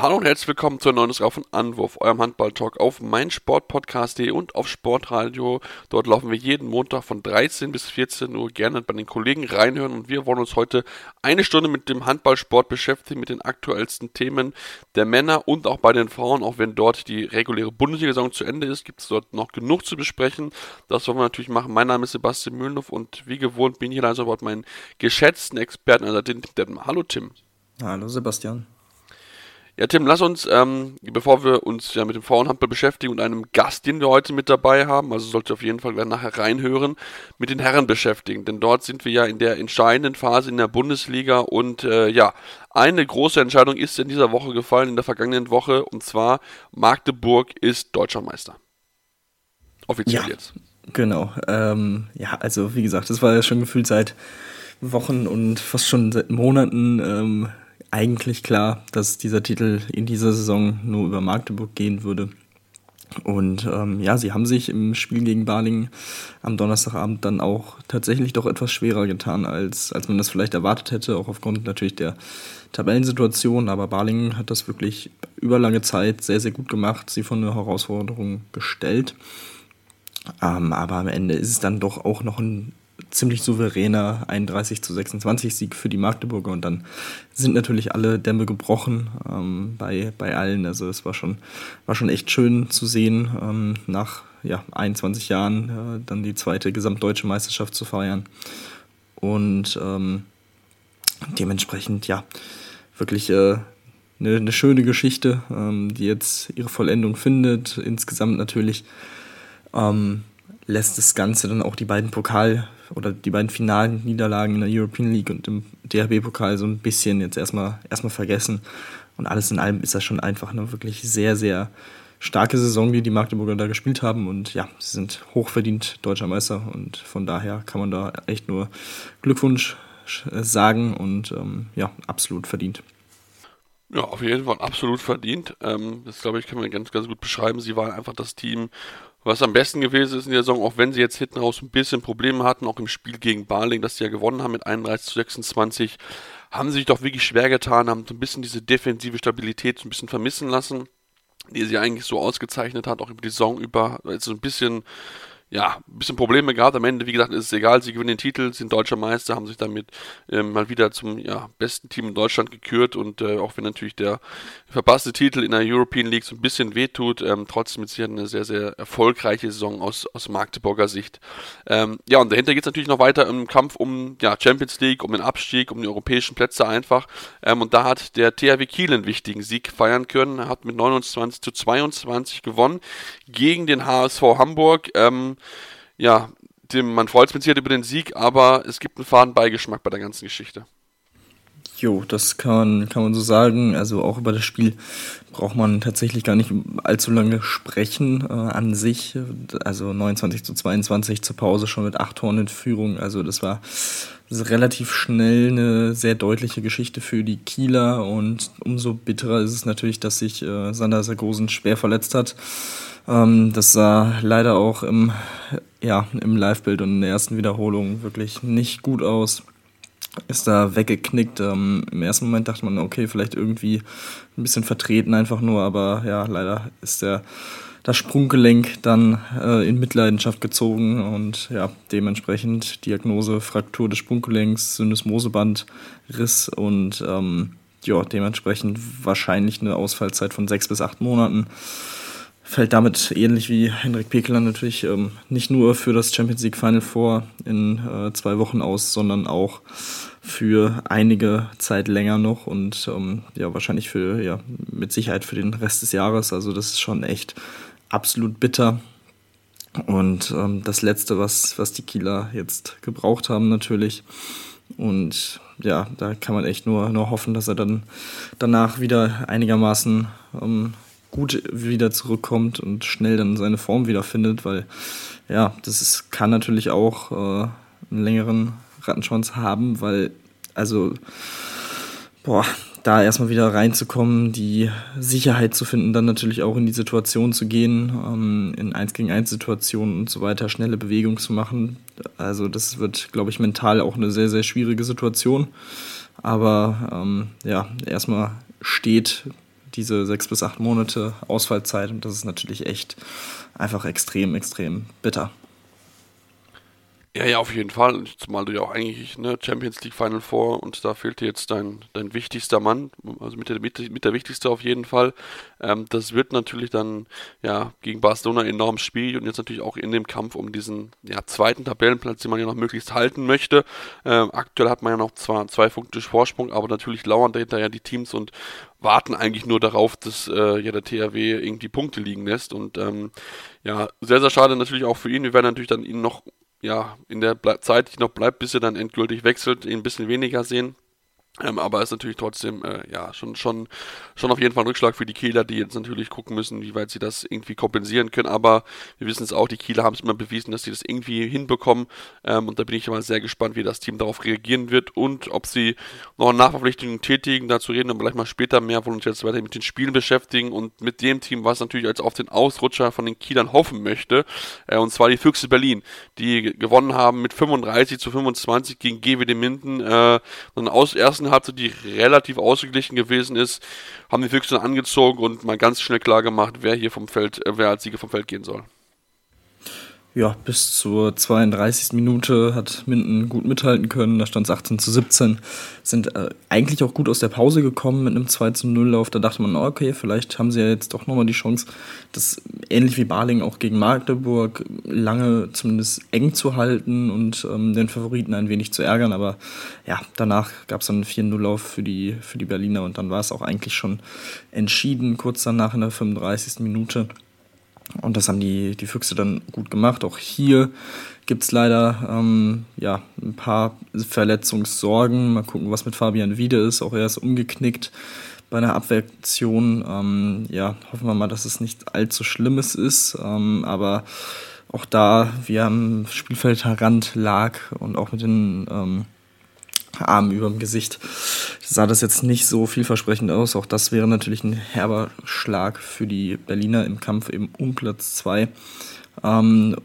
Hallo und herzlich willkommen zur neuen Ausgabe von Anwurf, eurem Handball-Talk auf meinsportpodcast.de und auf Sportradio. Dort laufen wir jeden Montag von 13 bis 14 Uhr gerne bei den Kollegen reinhören und wir wollen uns heute eine Stunde mit dem Handballsport beschäftigen, mit den aktuellsten Themen der Männer und auch bei den Frauen. Auch wenn dort die reguläre Bundesliga-Saison zu Ende ist, gibt es dort noch genug zu besprechen. Das wollen wir natürlich machen. Mein Name ist Sebastian Mühlenhoff und wie gewohnt bin ich hier also Wort meinen geschätzten Experten, also den Tim Hallo Tim. Hallo Sebastian. Ja, Tim, lass uns, ähm, bevor wir uns ja mit dem Frauenhandball beschäftigen und einem Gast, den wir heute mit dabei haben, also sollte auf jeden Fall gleich nachher reinhören, mit den Herren beschäftigen. Denn dort sind wir ja in der entscheidenden Phase in der Bundesliga und äh, ja, eine große Entscheidung ist in dieser Woche gefallen, in der vergangenen Woche, und zwar Magdeburg ist Deutscher Meister. Offiziell ja, jetzt. Genau. Ähm, ja, also wie gesagt, das war ja schon gefühlt seit Wochen und fast schon seit Monaten. Ähm, eigentlich klar, dass dieser Titel in dieser Saison nur über Magdeburg gehen würde. Und ähm, ja, sie haben sich im Spiel gegen Balingen am Donnerstagabend dann auch tatsächlich doch etwas schwerer getan, als, als man das vielleicht erwartet hätte, auch aufgrund natürlich der Tabellensituation. Aber Balingen hat das wirklich über lange Zeit sehr, sehr gut gemacht, sie von der Herausforderung gestellt. Ähm, aber am Ende ist es dann doch auch noch ein ziemlich souveräner 31 zu 26 Sieg für die Magdeburger und dann sind natürlich alle Dämme gebrochen ähm, bei, bei allen. Also es war schon, war schon echt schön zu sehen, ähm, nach ja, 21 Jahren äh, dann die zweite gesamtdeutsche Meisterschaft zu feiern. Und ähm, dementsprechend, ja, wirklich äh, eine, eine schöne Geschichte, ähm, die jetzt ihre Vollendung findet. Insgesamt natürlich ähm, lässt das Ganze dann auch die beiden Pokal- oder die beiden finalen Niederlagen in der European League und im DHB-Pokal so ein bisschen jetzt erstmal, erstmal vergessen. Und alles in allem ist das schon einfach eine wirklich sehr, sehr starke Saison, die die Magdeburger da gespielt haben. Und ja, sie sind hochverdient deutscher Meister und von daher kann man da echt nur Glückwunsch sagen und ähm, ja, absolut verdient. Ja, auf jeden Fall absolut verdient. Ähm, das glaube ich, kann man ganz, ganz gut beschreiben. Sie waren einfach das Team, was am besten gewesen ist in der Saison, auch wenn sie jetzt hinten raus ein bisschen Probleme hatten, auch im Spiel gegen Barling, das sie ja gewonnen haben mit 31 zu 26, haben sie sich doch wirklich schwer getan, haben ein bisschen diese defensive Stabilität ein bisschen vermissen lassen, die sie eigentlich so ausgezeichnet hat, auch über die Saison über, also ein bisschen ja, ein bisschen Probleme gehabt. Am Ende, wie gesagt, ist es egal. Sie gewinnen den Titel, sind deutscher Meister, haben sich damit äh, mal wieder zum ja, besten Team in Deutschland gekürt und äh, auch wenn natürlich der verpasste Titel in der European League so ein bisschen wehtut, ähm, trotzdem ist hier eine sehr, sehr erfolgreiche Saison aus, aus Magdeburger Sicht. Ähm, ja, und dahinter geht es natürlich noch weiter im Kampf um ja, Champions League, um den Abstieg, um die europäischen Plätze einfach. Ähm, und da hat der THW Kiel einen wichtigen Sieg feiern können, er hat mit 29 zu 22 gewonnen gegen den HSV Hamburg. Ähm, ja, dem, man freut sich mit über den Sieg, aber es gibt einen faden Beigeschmack bei der ganzen Geschichte. Jo, das kann man, kann man so sagen. Also auch über das Spiel braucht man tatsächlich gar nicht allzu lange sprechen äh, an sich. Also 29 zu 22 zur Pause schon mit acht Toren in Führung. Also das war relativ schnell eine sehr deutliche Geschichte für die Kieler und umso bitterer ist es natürlich, dass sich äh, Sander Sargosen schwer verletzt hat. Ähm, das sah leider auch im, ja, im Live-Bild und in der ersten Wiederholung wirklich nicht gut aus. Ist da weggeknickt. Ähm, Im ersten Moment dachte man, okay, vielleicht irgendwie ein bisschen vertreten einfach nur, aber ja, leider ist der das Sprunggelenk dann äh, in Mitleidenschaft gezogen und ja, dementsprechend Diagnose Fraktur des Sprunggelenks, Syndesmoseband, Riss und ähm, ja, dementsprechend wahrscheinlich eine Ausfallzeit von sechs bis acht Monaten fällt damit ähnlich wie Henrik Pekeler natürlich ähm, nicht nur für das Champions League Final Four in äh, zwei Wochen aus, sondern auch für einige Zeit länger noch und ähm, ja, wahrscheinlich für, ja, mit Sicherheit für den Rest des Jahres. Also das ist schon echt absolut bitter. Und ähm, das Letzte, was, was die Kieler jetzt gebraucht haben, natürlich. Und ja, da kann man echt nur, nur hoffen, dass er dann danach wieder einigermaßen ähm, gut wieder zurückkommt und schnell dann seine Form wiederfindet, weil ja, das ist, kann natürlich auch äh, einen längeren Rattenschwanz haben, weil also boah, da erstmal wieder reinzukommen, die Sicherheit zu finden, dann natürlich auch in die Situation zu gehen, ähm, in 1 gegen 1 Situationen und so weiter, schnelle Bewegungen zu machen. Also das wird, glaube ich, mental auch eine sehr, sehr schwierige Situation. Aber ähm, ja, erstmal steht diese sechs bis acht Monate Ausfallzeit und das ist natürlich echt einfach extrem, extrem bitter. Ja, ja, auf jeden Fall. Zumal du ja auch eigentlich ne, Champions League Final Four und da fehlt dir jetzt dein, dein wichtigster Mann, also mit der, mit, mit der wichtigste auf jeden Fall. Ähm, das wird natürlich dann ja gegen Barcelona enorm schwierig und jetzt natürlich auch in dem Kampf um diesen ja, zweiten Tabellenplatz, den man ja noch möglichst halten möchte. Ähm, aktuell hat man ja noch zwar zwei Punkte Vorsprung, aber natürlich lauern dahinter ja die Teams und warten eigentlich nur darauf, dass äh, ja der THW irgendwie Punkte liegen lässt und ähm, ja, sehr, sehr schade natürlich auch für ihn. Wir werden natürlich dann ihn noch ja, in der Zeit, die noch bleibt, bis er dann endgültig wechselt, ihn ein bisschen weniger sehen. Ähm, aber ist natürlich trotzdem, äh, ja, schon, schon, schon auf jeden Fall ein Rückschlag für die Kieler, die jetzt natürlich gucken müssen, wie weit sie das irgendwie kompensieren können. Aber wir wissen es auch, die Kieler haben es immer bewiesen, dass sie das irgendwie hinbekommen. Ähm, und da bin ich mal sehr gespannt, wie das Team darauf reagieren wird und ob sie noch Nachverpflichtungen tätigen. Dazu reden wir vielleicht mal später mehr, wollen uns jetzt weiter mit den Spielen beschäftigen und mit dem Team, was natürlich als auf den Ausrutscher von den Kielern hoffen möchte. Äh, und zwar die Füchse Berlin, die gewonnen haben mit 35 zu 25 gegen GWD Minden. Äh, dann aus ersten hatte, die relativ ausgeglichen gewesen ist, haben die Füchse angezogen und mal ganz schnell klar gemacht, wer hier vom Feld, äh, wer als Sieger vom Feld gehen soll ja, bis zur 32. Minute hat Minden gut mithalten können. Da stand es 18 zu 17. Sind äh, eigentlich auch gut aus der Pause gekommen mit einem 2 zu 0 Lauf. Da dachte man, okay, vielleicht haben sie ja jetzt doch nochmal die Chance, das ähnlich wie Barling auch gegen Magdeburg lange zumindest eng zu halten und ähm, den Favoriten ein wenig zu ärgern. Aber ja, danach gab es dann einen 4-0-Lauf für die, für die Berliner und dann war es auch eigentlich schon entschieden, kurz danach in der 35. Minute. Und das haben die, die Füchse dann gut gemacht. Auch hier gibt es leider ähm, ja, ein paar Verletzungssorgen. Mal gucken, was mit Fabian Wiede ist. Auch er ist umgeknickt bei einer Abwehraktion. Ähm, ja, hoffen wir mal, dass es nicht allzu Schlimmes ist. Ähm, aber auch da, wie er am Spielfeldrand lag und auch mit den Arm über dem Gesicht. Sah das jetzt nicht so vielversprechend aus. Auch das wäre natürlich ein herber Schlag für die Berliner im Kampf eben um Platz 2. Ähm,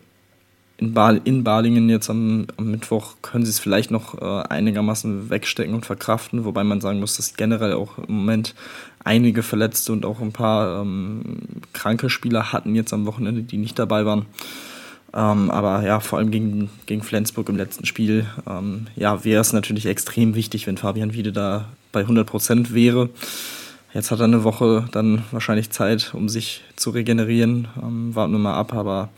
in, Bal in Balingen jetzt am, am, Mittwoch können sie es vielleicht noch äh, einigermaßen wegstecken und verkraften, wobei man sagen muss, dass generell auch im Moment einige Verletzte und auch ein paar ähm, kranke Spieler hatten jetzt am Wochenende, die nicht dabei waren. Ähm, aber ja, vor allem gegen, gegen Flensburg im letzten Spiel, ähm, ja, wäre es natürlich extrem wichtig, wenn Fabian Wiede da bei 100 Prozent wäre. Jetzt hat er eine Woche dann wahrscheinlich Zeit, um sich zu regenerieren. Ähm, warten wir mal ab, aber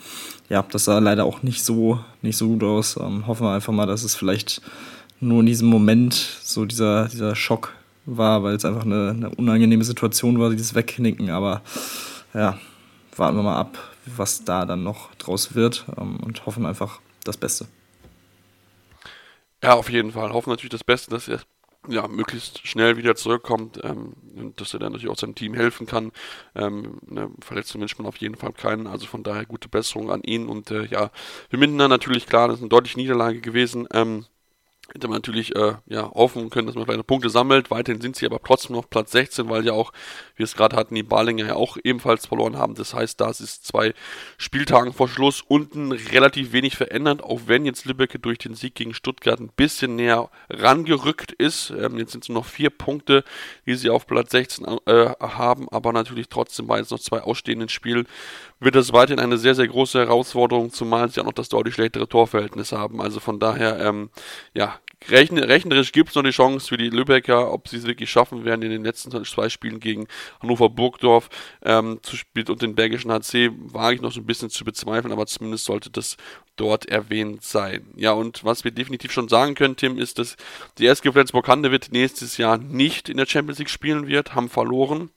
ja, das sah leider auch nicht so, nicht so gut aus. Ähm, hoffen wir einfach mal, dass es vielleicht nur in diesem Moment so dieser, dieser Schock war, weil es einfach eine, eine unangenehme Situation war, dieses Wegknicken. Aber ja, warten wir mal ab, was da dann noch draus wird ähm, und hoffen einfach das Beste. Ja, auf jeden Fall. Hoffen natürlich das Beste, dass er ja, möglichst schnell wieder zurückkommt ähm, und dass er dann natürlich auch seinem Team helfen kann. Ähm, eine Verletzung wünscht man auf jeden Fall keinen, also von daher gute Besserung an ihn und äh, ja, wir Mindener natürlich klar, das ist eine deutliche Niederlage gewesen. Ähm, hätte man natürlich äh, ja, hoffen können, dass man vielleicht Punkte sammelt. Weiterhin sind sie aber trotzdem noch Platz 16, weil ja auch, wir es gerade hatten, die Balinger ja auch ebenfalls verloren haben. Das heißt, da ist zwei Spieltagen vor Schluss unten relativ wenig verändert, auch wenn jetzt Lübeck durch den Sieg gegen Stuttgart ein bisschen näher rangerückt ist. Ähm, jetzt sind es nur noch vier Punkte, die sie auf Platz 16 äh, haben, aber natürlich trotzdem bei jetzt noch zwei ausstehenden Spielen wird das weiterhin eine sehr, sehr große Herausforderung, zumal sie auch noch das deutlich schlechtere Torverhältnis haben. Also von daher, ähm, ja, rechnerisch gibt es noch die Chance für die Lübecker, ob sie es wirklich schaffen werden, in den letzten zwei Spielen gegen Hannover Burgdorf ähm, zu spielen und den Bergischen HC, wage ich noch so ein bisschen zu bezweifeln, aber zumindest sollte das dort erwähnt sein. Ja, und was wir definitiv schon sagen können, Tim, ist, dass die SG Flensburg-Handewitt nächstes Jahr nicht in der Champions League spielen wird, haben verloren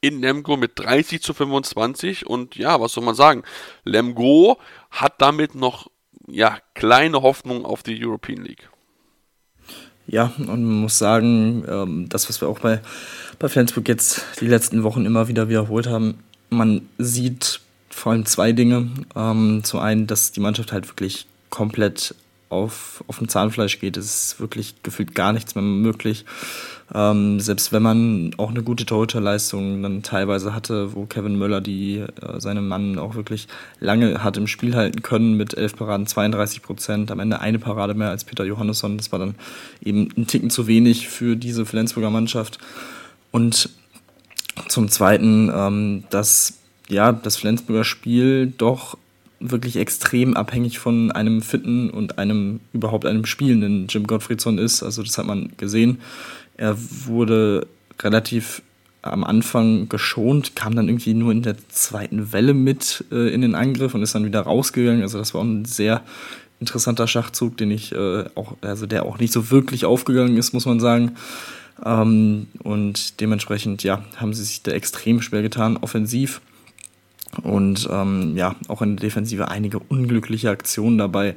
in Lemgo mit 30 zu 25 und ja, was soll man sagen? Lemgo hat damit noch ja, kleine Hoffnung auf die European League. Ja, und man muss sagen, ähm, das, was wir auch bei, bei Flensburg jetzt die letzten Wochen immer wieder wiederholt haben, man sieht vor allem zwei Dinge. Ähm, zum einen, dass die Mannschaft halt wirklich komplett auf, auf dem Zahnfleisch geht. Es ist wirklich gefühlt gar nichts mehr möglich. Ähm, selbst wenn man auch eine gute Torhüterleistung dann teilweise hatte, wo Kevin Möller die äh, seinem Mann auch wirklich lange hat im Spiel halten können mit elf Paraden 32 Prozent, am Ende eine Parade mehr als Peter Johannesson. Das war dann eben ein Ticken zu wenig für diese Flensburger Mannschaft. Und zum Zweiten, ähm, dass ja, das Flensburger Spiel doch wirklich extrem abhängig von einem fitten und einem überhaupt einem spielenden Jim Gottfriedson ist. Also das hat man gesehen. Er wurde relativ am Anfang geschont, kam dann irgendwie nur in der zweiten Welle mit äh, in den Angriff und ist dann wieder rausgegangen. Also das war ein sehr interessanter Schachzug, den ich äh, auch, also der auch nicht so wirklich aufgegangen ist, muss man sagen. Ähm, und dementsprechend, ja, haben sie sich da extrem schwer getan, offensiv. Und ähm, ja, auch in der Defensive einige unglückliche Aktionen dabei.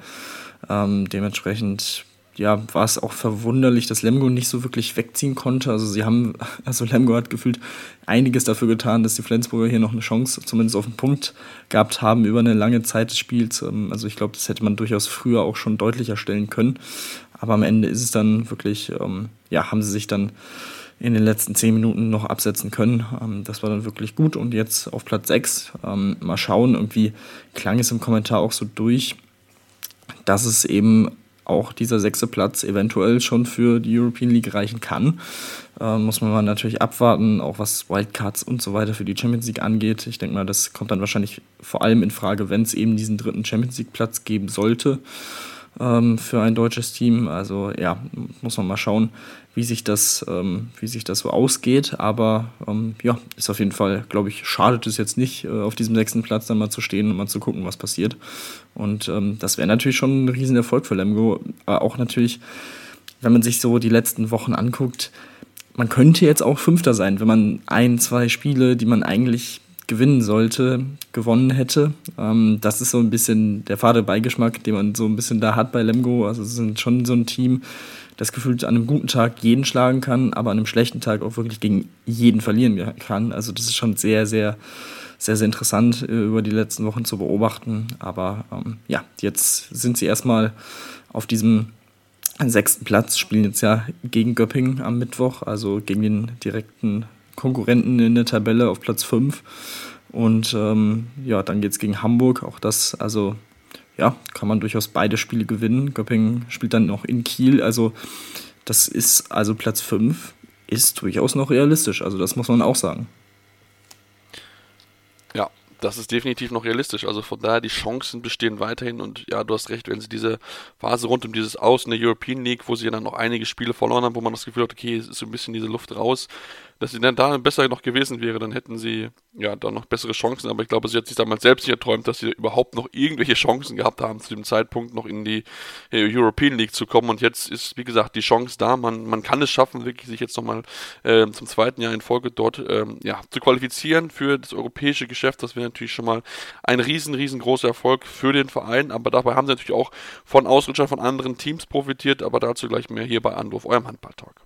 Ähm, dementsprechend ja, war es auch verwunderlich, dass Lemgo nicht so wirklich wegziehen konnte. Also sie haben, also Lemgo hat gefühlt einiges dafür getan, dass die Flensburger hier noch eine Chance zumindest auf den Punkt gehabt haben über eine lange Zeit des Spiels. Ähm, also ich glaube, das hätte man durchaus früher auch schon deutlicher stellen können. Aber am Ende ist es dann wirklich, ähm, ja, haben sie sich dann in den letzten zehn Minuten noch absetzen können. Ähm, das war dann wirklich gut. Und jetzt auf Platz 6, ähm, mal schauen, irgendwie klang es im Kommentar auch so durch, dass es eben auch dieser sechste Platz eventuell schon für die European League reichen kann. Ähm, muss man natürlich abwarten, auch was Wildcards und so weiter für die Champions League angeht. Ich denke mal, das kommt dann wahrscheinlich vor allem in Frage, wenn es eben diesen dritten Champions League Platz geben sollte ähm, für ein deutsches Team. Also ja, muss man mal schauen, wie sich das, ähm, wie sich das so ausgeht. Aber ähm, ja, ist auf jeden Fall, glaube ich, schadet es jetzt nicht, äh, auf diesem sechsten Platz dann mal zu stehen und mal zu gucken, was passiert. Und ähm, das wäre natürlich schon ein Riesenerfolg für Lemgo. Aber auch natürlich, wenn man sich so die letzten Wochen anguckt, man könnte jetzt auch Fünfter sein, wenn man ein, zwei Spiele, die man eigentlich gewinnen sollte, gewonnen hätte. Ähm, das ist so ein bisschen der fade Beigeschmack, den man so ein bisschen da hat bei Lemgo. Also es sind schon so ein Team, das gefühlt an einem guten Tag jeden schlagen kann, aber an einem schlechten Tag auch wirklich gegen jeden verlieren kann. Also das ist schon sehr, sehr, sehr, sehr interessant äh, über die letzten Wochen zu beobachten. Aber ähm, ja, jetzt sind sie erstmal auf diesem sechsten Platz, spielen jetzt ja gegen Göppingen am Mittwoch, also gegen den direkten Konkurrenten in der Tabelle auf Platz 5. Und ähm, ja, dann geht es gegen Hamburg. Auch das, also ja, kann man durchaus beide Spiele gewinnen. Göppingen spielt dann noch in Kiel. Also das ist, also Platz 5 ist durchaus noch realistisch. Also das muss man auch sagen. Ja, das ist definitiv noch realistisch. Also von daher, die Chancen bestehen weiterhin und ja, du hast recht, wenn sie diese Phase rund um dieses Aus in der European League, wo sie dann noch einige Spiele verloren haben, wo man das Gefühl hat, okay, es ist so ein bisschen diese Luft raus, dass sie dann da besser noch gewesen wäre, dann hätten sie ja dann noch bessere Chancen. Aber ich glaube, sie hat sich damals selbst nicht erträumt, dass sie überhaupt noch irgendwelche Chancen gehabt haben, zu dem Zeitpunkt noch in die äh, European League zu kommen. Und jetzt ist, wie gesagt, die Chance da. Man, man kann es schaffen, wirklich sich jetzt nochmal äh, zum zweiten Jahr in Folge dort ähm, ja, zu qualifizieren für das europäische Geschäft. Das wäre natürlich schon mal ein riesen, riesengroßer Erfolg für den Verein. Aber dabei haben sie natürlich auch von Ausrutscher von anderen Teams profitiert. Aber dazu gleich mehr hier bei Anruf, eurem Handballtalk.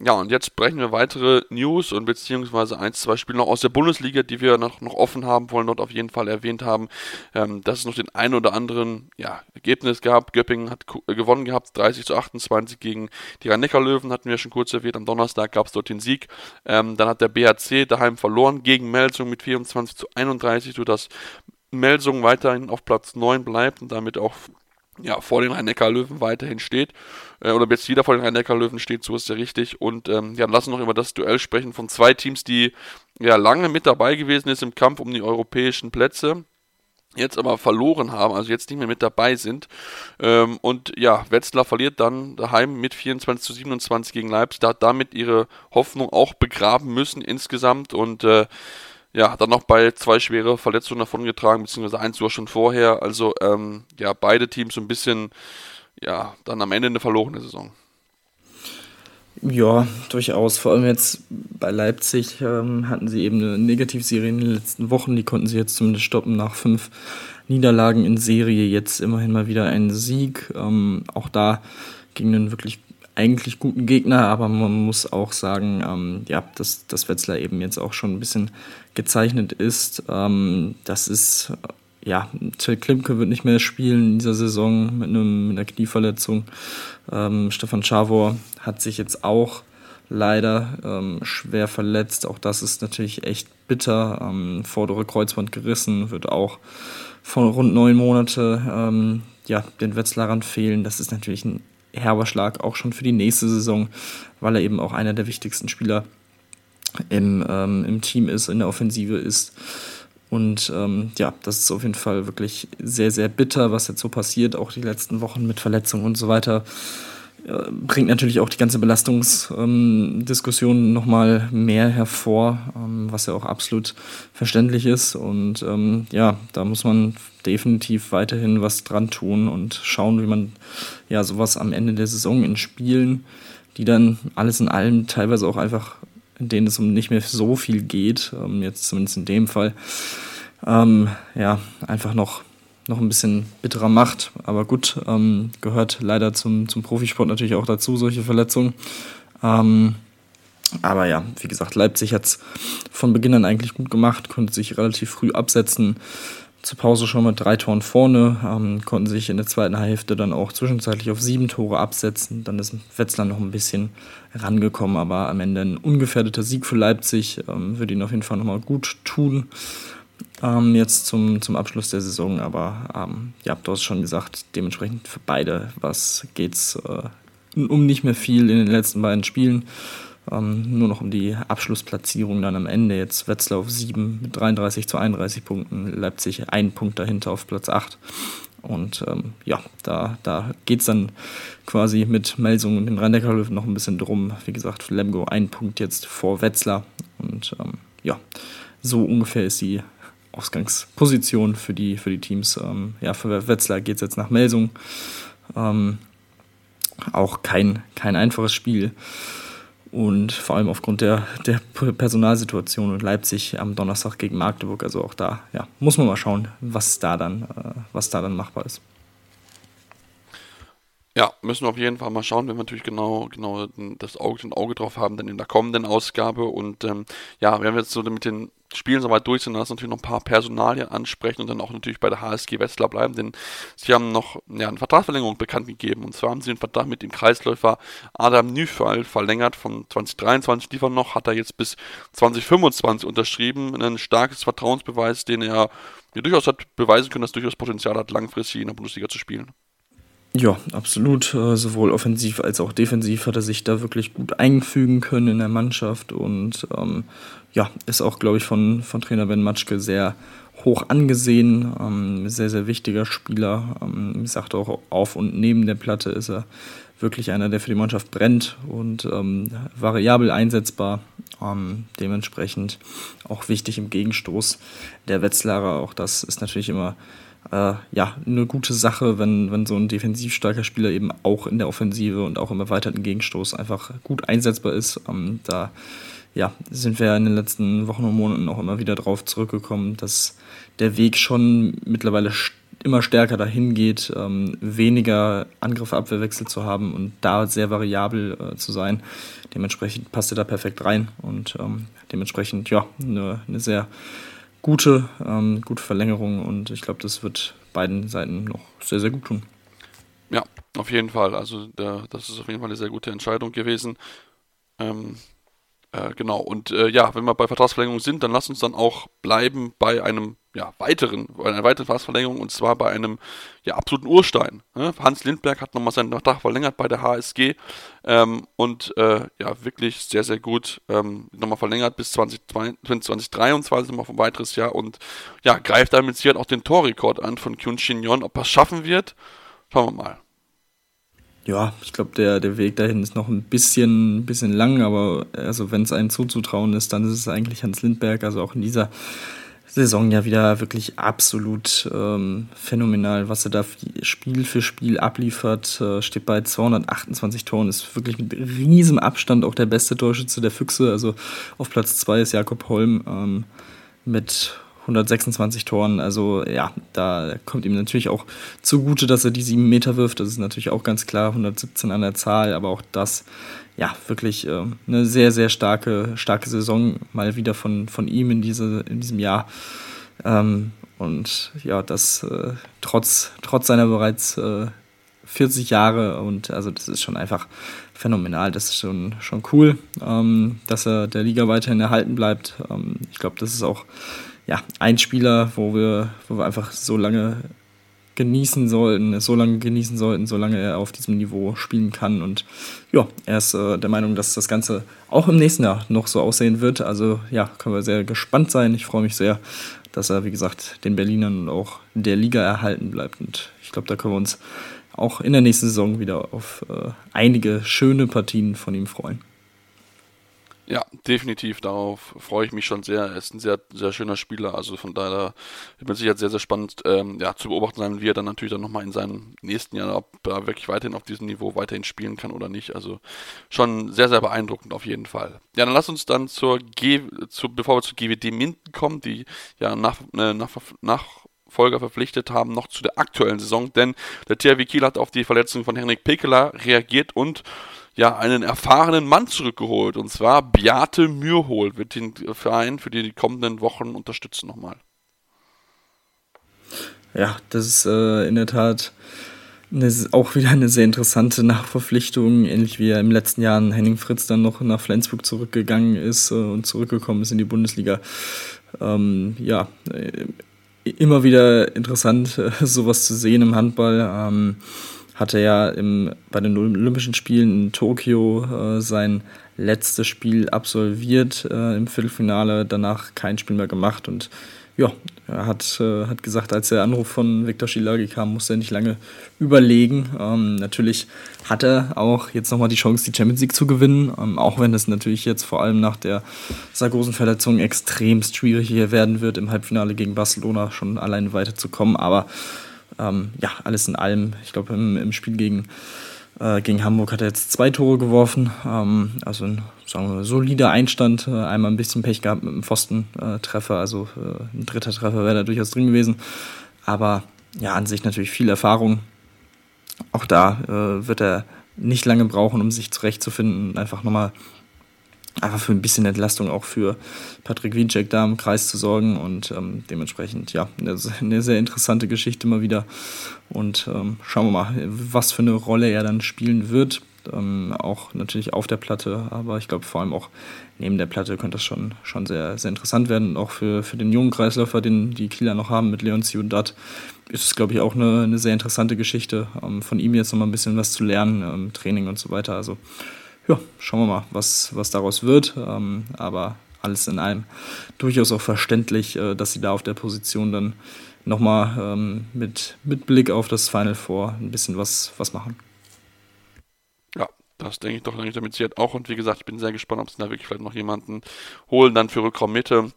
Ja, und jetzt brechen wir weitere News und beziehungsweise ein, zwei Spiele noch aus der Bundesliga, die wir noch, noch offen haben wollen, dort auf jeden Fall erwähnt haben, ähm, dass es noch den einen oder anderen ja, Ergebnis gab. Göppingen hat äh, gewonnen gehabt, 30 zu 28 gegen die Rhein-Neckar-Löwen, hatten wir schon kurz erwähnt. Am Donnerstag gab es dort den Sieg. Ähm, dann hat der BHC daheim verloren gegen Melsung mit 24 zu 31, sodass Melsung weiterhin auf Platz 9 bleibt und damit auch ja, vor den Rhein-Neckar-Löwen weiterhin steht, äh, oder jetzt wieder vor den Rhein-Neckar-Löwen steht, so ist ja richtig. Und ähm, ja, lassen noch über das Duell sprechen von zwei Teams, die ja lange mit dabei gewesen ist im Kampf um die europäischen Plätze, jetzt aber verloren haben, also jetzt nicht mehr mit dabei sind. Ähm, und ja, Wetzlar verliert dann daheim mit 24 zu 27 gegen Leipzig, da hat damit ihre Hoffnung auch begraben müssen insgesamt und äh, ja, dann noch bei zwei schwere Verletzungen davongetragen, beziehungsweise eins sogar schon vorher. Also ähm, ja, beide Teams so ein bisschen, ja, dann am Ende eine verlorene Saison. Ja, durchaus. Vor allem jetzt bei Leipzig ähm, hatten sie eben eine Negativserie in den letzten Wochen. Die konnten sie jetzt zumindest stoppen nach fünf Niederlagen in Serie. Jetzt immerhin mal wieder ein Sieg. Ähm, auch da gegen einen wirklich eigentlich guten Gegner, aber man muss auch sagen, ähm, ja, dass, dass Wetzlar eben jetzt auch schon ein bisschen gezeichnet ist. Ähm, das ist, ja, Till Klimke wird nicht mehr spielen in dieser Saison mit, einem, mit einer Knieverletzung. Ähm, Stefan Schawor hat sich jetzt auch leider ähm, schwer verletzt. Auch das ist natürlich echt bitter. Ähm, vordere Kreuzband gerissen, wird auch von rund neun Monate ähm, ja, den Wetzlarern fehlen. Das ist natürlich ein herber Schlag auch schon für die nächste Saison, weil er eben auch einer der wichtigsten Spieler im, ähm, im Team ist, in der Offensive ist. Und ähm, ja, das ist auf jeden Fall wirklich sehr, sehr bitter, was jetzt so passiert, auch die letzten Wochen mit Verletzungen und so weiter. Äh, bringt natürlich auch die ganze Belastungsdiskussion ähm, nochmal mehr hervor, ähm, was ja auch absolut verständlich ist. Und ähm, ja, da muss man definitiv weiterhin was dran tun und schauen, wie man ja sowas am Ende der Saison in Spielen, die dann alles in allem teilweise auch einfach, in denen es um nicht mehr so viel geht, ähm, jetzt zumindest in dem Fall, ähm, ja, einfach noch noch ein bisschen bitterer macht. Aber gut, ähm, gehört leider zum, zum Profisport natürlich auch dazu, solche Verletzungen. Ähm, aber ja, wie gesagt, Leipzig hat es von Beginn an eigentlich gut gemacht, konnte sich relativ früh absetzen. Zur Pause schon mit drei Toren vorne, ähm, konnten sich in der zweiten Hälfte dann auch zwischenzeitlich auf sieben Tore absetzen. Dann ist Wetzlar noch ein bisschen rangekommen, aber am Ende ein ungefährdeter Sieg für Leipzig ähm, würde ihn auf jeden Fall nochmal gut tun ähm, jetzt zum, zum Abschluss der Saison. Aber ähm, ja, du hast schon gesagt, dementsprechend für beide was geht's äh, um nicht mehr viel in den letzten beiden Spielen. Ähm, nur noch um die Abschlussplatzierung dann am Ende. Jetzt Wetzlar auf 7 mit 33 zu 31 Punkten, Leipzig ein Punkt dahinter auf Platz 8. Und ähm, ja, da, da geht es dann quasi mit Melsung und den rhein löwen noch ein bisschen drum. Wie gesagt, Lemgo ein Punkt jetzt vor Wetzlar. Und ähm, ja, so ungefähr ist die Ausgangsposition für die, für die Teams. Ähm, ja, für Wetzlar geht es jetzt nach Melsung. Ähm, auch kein, kein einfaches Spiel. Und vor allem aufgrund der, der Personalsituation in Leipzig am Donnerstag gegen Magdeburg. Also auch da ja, muss man mal schauen, was da dann, äh, was da dann machbar ist. Ja, müssen wir auf jeden Fall mal schauen, wenn wir natürlich genau, genau das Auge, ein Auge drauf haben, dann in der kommenden Ausgabe. Und ähm, ja, wenn wir jetzt so mit den Spielen soweit durch sind, lass natürlich noch ein paar Personalien ansprechen und dann auch natürlich bei der HSG Wetzlar bleiben, denn sie haben noch ja, eine Vertragsverlängerung bekannt gegeben. Und zwar haben sie den Vertrag mit dem Kreisläufer Adam Nüfall verlängert von 2023 liefern noch, hat er jetzt bis 2025 unterschrieben. Ein starkes Vertrauensbeweis, den er ja, durchaus hat beweisen können, dass durchaus Potenzial hat, langfristig in der Bundesliga zu spielen. Ja, absolut. Äh, sowohl offensiv als auch defensiv hat er sich da wirklich gut einfügen können in der Mannschaft und ähm, ja, ist auch, glaube ich, von, von Trainer Ben Matschke sehr hoch angesehen. Ähm, sehr, sehr wichtiger Spieler. Ähm, ich auch, auf und neben der Platte ist er wirklich einer, der für die Mannschaft brennt und ähm, variabel einsetzbar. Ähm, dementsprechend auch wichtig im Gegenstoß der Wetzlarer. Auch das ist natürlich immer äh, ja, eine gute Sache, wenn, wenn so ein defensiv starker Spieler eben auch in der Offensive und auch im erweiterten Gegenstoß einfach gut einsetzbar ist. Ähm, da ja, sind wir in den letzten Wochen und Monaten auch immer wieder drauf zurückgekommen, dass der Weg schon mittlerweile immer stärker dahin geht, ähm, weniger Angriff-Abwehrwechsel zu haben und da sehr variabel äh, zu sein. Dementsprechend passt er da perfekt rein und ähm, dementsprechend ja, eine, eine sehr gute, ähm, gute Verlängerung und ich glaube, das wird beiden Seiten noch sehr, sehr gut tun. Ja, auf jeden Fall. Also der, das ist auf jeden Fall eine sehr gute Entscheidung gewesen. Ähm, äh, genau, und äh, ja, wenn wir bei Vertragsverlängerung sind, dann lass uns dann auch bleiben bei einem ja, weiteren, bei einer weiteren Vertragsverlängerung und zwar bei einem ja, absoluten Urstein. Ne? Hans Lindberg hat nochmal seinen Vertrag verlängert bei der HSG ähm, und äh, ja, wirklich sehr, sehr gut ähm, nochmal verlängert bis 2023, nochmal ein weiteres Jahr und ja, greift damit sicher auch den Torrekord an von Kyun Shin Yon. Ob er es schaffen wird, schauen wir mal. Ja, ich glaube, der, der Weg dahin ist noch ein bisschen, bisschen lang, aber also wenn es einem zuzutrauen ist, dann ist es eigentlich Hans Lindberg, also auch in dieser Saison ja wieder wirklich absolut ähm, phänomenal, was er da Spiel für Spiel abliefert. Äh, steht bei 228 Toren, ist wirklich mit riesem Abstand auch der beste Torschütze der Füchse. Also auf Platz 2 ist Jakob Holm ähm, mit 126 Toren. Also ja, da kommt ihm natürlich auch zugute, dass er die sieben Meter wirft. Das ist natürlich auch ganz klar, 117 an der Zahl, aber auch das, ja, wirklich äh, eine sehr, sehr starke, starke Saison mal wieder von, von ihm in, diese, in diesem Jahr. Ähm, und ja, das äh, trotz, trotz seiner bereits äh, 40 Jahre und also das ist schon einfach phänomenal. Das ist schon, schon cool, ähm, dass er der Liga weiterhin erhalten bleibt. Ähm, ich glaube, das ist auch ja, ein Spieler, wo wir, wo wir einfach so lange genießen sollten, so lange genießen sollten, solange er auf diesem Niveau spielen kann. Und ja, er ist äh, der Meinung, dass das Ganze auch im nächsten Jahr noch so aussehen wird. Also ja, können wir sehr gespannt sein. Ich freue mich sehr, dass er, wie gesagt, den Berlinern und auch der Liga erhalten bleibt. Und ich glaube, da können wir uns auch in der nächsten Saison wieder auf äh, einige schöne Partien von ihm freuen. Ja, definitiv. Darauf freue ich mich schon sehr. Er ist ein sehr, sehr schöner Spieler. Also von daher wird es sicher sehr, sehr spannend ähm, ja, zu beobachten sein, wie er dann natürlich dann nochmal in seinem nächsten Jahr, ob er wirklich weiterhin auf diesem Niveau weiterhin spielen kann oder nicht. Also schon sehr, sehr beeindruckend auf jeden Fall. Ja, dann lass uns dann zur G, zu, bevor wir zur GWD Minden kommen, die ja nach, äh, nach, nach Folger verpflichtet haben, noch zu der aktuellen Saison, denn der THW Kiel hat auf die Verletzung von Henrik Pekeler reagiert und ja, einen erfahrenen Mann zurückgeholt. Und zwar Beate Mürhol wird den Verein für die kommenden Wochen unterstützen nochmal. Ja, das ist äh, in der Tat eine, auch wieder eine sehr interessante Nachverpflichtung, ähnlich wie er im letzten Jahr Henning Fritz dann noch nach Flensburg zurückgegangen ist äh, und zurückgekommen ist in die Bundesliga. Ähm, ja, äh, immer wieder interessant, äh, sowas zu sehen im Handball. Ähm, hatte ja im, bei den Olympischen Spielen in Tokio äh, sein letztes Spiel absolviert äh, im Viertelfinale, danach kein Spiel mehr gemacht und ja, er hat, äh, hat gesagt, als der Anruf von Viktor Schilagi kam, musste er nicht lange überlegen. Ähm, natürlich hat er auch jetzt nochmal die Chance, die Champions League zu gewinnen, ähm, auch wenn es natürlich jetzt vor allem nach der Sargosen-Verletzung extremst schwierig hier werden wird, im Halbfinale gegen Barcelona schon alleine weiterzukommen. Aber ähm, ja, alles in allem, ich glaube, im, im, Spiel gegen, äh, gegen Hamburg hat er jetzt zwei Tore geworfen. Ähm, also ein sagen wir, solider Einstand. Äh, einmal ein bisschen Pech gehabt mit einem Pfostentreffer, also äh, ein dritter Treffer wäre da durchaus drin gewesen. Aber ja, an sich natürlich viel Erfahrung. Auch da äh, wird er nicht lange brauchen, um sich zurechtzufinden und einfach nochmal einfach für ein bisschen Entlastung auch für Patrick Wiencheck da im Kreis zu sorgen und ähm, dementsprechend, ja, eine, eine, sehr interessante Geschichte mal wieder und ähm, schauen wir mal, was für eine Rolle er dann spielen wird. Ähm, auch natürlich auf der Platte, aber ich glaube vor allem auch neben der Platte könnte das schon, schon sehr, sehr interessant werden. auch für, für den jungen Kreisläufer, den die Kieler noch haben mit Leon Ciudat, ist es, glaube ich, auch eine, eine sehr interessante Geschichte. Ähm, von ihm jetzt nochmal ein bisschen was zu lernen, ähm, Training und so weiter. Also ja, schauen wir mal, was, was daraus wird. Ähm, aber alles in allem durchaus auch verständlich, äh, dass sie da auf der Position dann nochmal ähm, mit, mit Blick auf das Final Four ein bisschen was, was machen. Ja, das denke ich doch damit sie hat auch. Und wie gesagt, ich bin sehr gespannt, ob sie da wirklich vielleicht noch jemanden holen, dann für Rückraum Mitte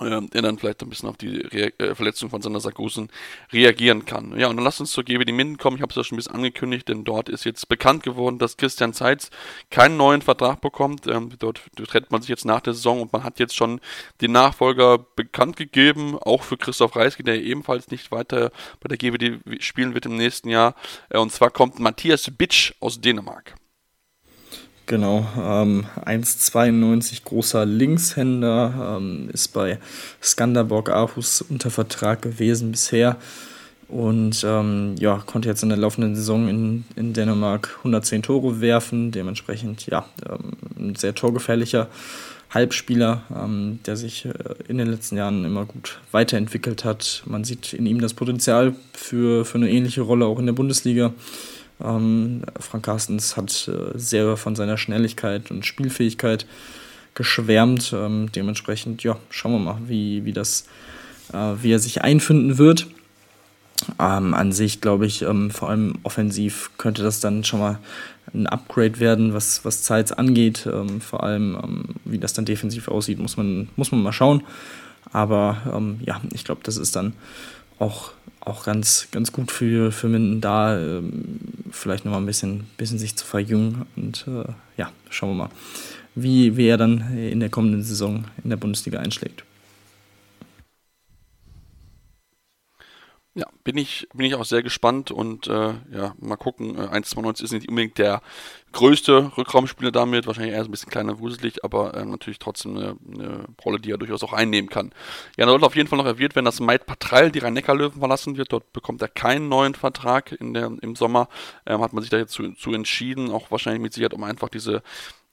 der dann vielleicht ein bisschen auf die Re äh, Verletzung von Sander Sargosen reagieren kann. Ja, und dann lasst uns zur GWD Minden kommen. Ich habe es ja schon ein bisschen angekündigt, denn dort ist jetzt bekannt geworden, dass Christian Zeitz keinen neuen Vertrag bekommt. Ähm, dort trennt man sich jetzt nach der Saison und man hat jetzt schon den Nachfolger bekannt gegeben, auch für Christoph Reiske, der ebenfalls nicht weiter bei der GWD spielen wird im nächsten Jahr. Äh, und zwar kommt Matthias Bitsch aus Dänemark. Genau, ähm, 1,92 großer Linkshänder, ähm, ist bei Skanderborg Aarhus unter Vertrag gewesen bisher und ähm, ja, konnte jetzt in der laufenden Saison in, in Dänemark 110 Tore werfen, dementsprechend ja, ähm, ein sehr torgefährlicher Halbspieler, ähm, der sich äh, in den letzten Jahren immer gut weiterentwickelt hat. Man sieht in ihm das Potenzial für, für eine ähnliche Rolle auch in der Bundesliga. Ähm, Frank Carstens hat äh, sehr von seiner Schnelligkeit und Spielfähigkeit geschwärmt. Ähm, dementsprechend, ja, schauen wir mal, wie, wie, das, äh, wie er sich einfinden wird. ähm, an sich glaube ich, ähm, vor allem offensiv könnte das dann schon mal ein Upgrade werden, was, was Zeits angeht. Ähm, vor allem, ähm, wie das dann defensiv aussieht, muss man, muss man mal schauen. Aber ähm, ja, ich glaube, das ist dann auch, auch ganz, ganz gut für, für Minden da, ähm, vielleicht nochmal ein bisschen, bisschen sich zu verjüngen. Und äh, ja, schauen wir mal, wie, wie er dann in der kommenden Saison in der Bundesliga einschlägt. Ja, bin ich, bin ich auch sehr gespannt und äh, ja, mal gucken. Äh, 1,92 ist nicht unbedingt der größte Rückraumspieler damit, wahrscheinlich eher so ein bisschen kleiner wuselig, aber äh, natürlich trotzdem eine, eine, Rolle, die er durchaus auch einnehmen kann. Ja, da sollte auf jeden Fall noch erwähnt werden, dass Maid Patrell die Rhein-Neckar-Löwen verlassen wird. Dort bekommt er keinen neuen Vertrag in der, im Sommer. Ähm, hat man sich da jetzt zu, zu entschieden, auch wahrscheinlich mit Sicherheit, um einfach diese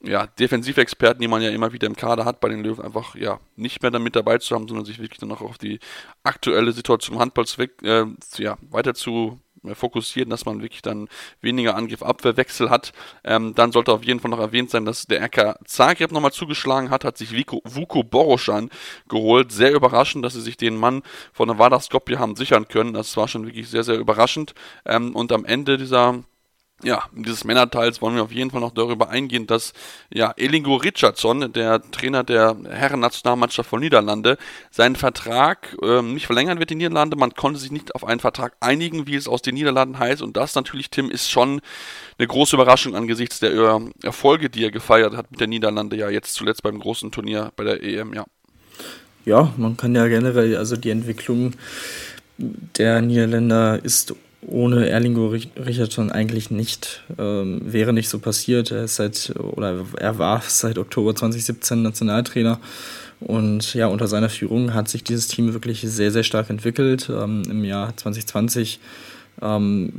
ja, Defensivexperten, die man ja immer wieder im Kader hat, bei den Löwen einfach ja nicht mehr damit dabei zu haben, sondern sich wirklich dann auch auf die aktuelle Situation im Handball zu, äh, ja, weiter zu äh, fokussieren, dass man wirklich dann weniger Angriff-Abwehrwechsel hat. Ähm, dann sollte auf jeden Fall noch erwähnt sein, dass der RK Zagreb nochmal zugeschlagen hat, hat sich Vico, Vuko Boroschan geholt. Sehr überraschend, dass sie sich den Mann von der Vardar Skopje haben sichern können. Das war schon wirklich sehr, sehr überraschend. Ähm, und am Ende dieser ja, dieses Männerteils wollen wir auf jeden Fall noch darüber eingehen, dass ja, Elingo Richardson, der Trainer der Herren-Nationalmannschaft von Niederlande, seinen Vertrag ähm, nicht verlängern wird in Niederlande. Man konnte sich nicht auf einen Vertrag einigen, wie es aus den Niederlanden heißt. Und das natürlich, Tim, ist schon eine große Überraschung angesichts der äh, Erfolge, die er gefeiert hat mit der Niederlande, ja jetzt zuletzt beim großen Turnier bei der EM, ja. Ja, man kann ja generell, also die Entwicklung der Niederländer ist ohne Erlingo Richardson eigentlich nicht, ähm, wäre nicht so passiert. Er ist seit, oder er war seit Oktober 2017 Nationaltrainer. Und ja, unter seiner Führung hat sich dieses Team wirklich sehr, sehr stark entwickelt. Ähm, Im Jahr 2020 ähm,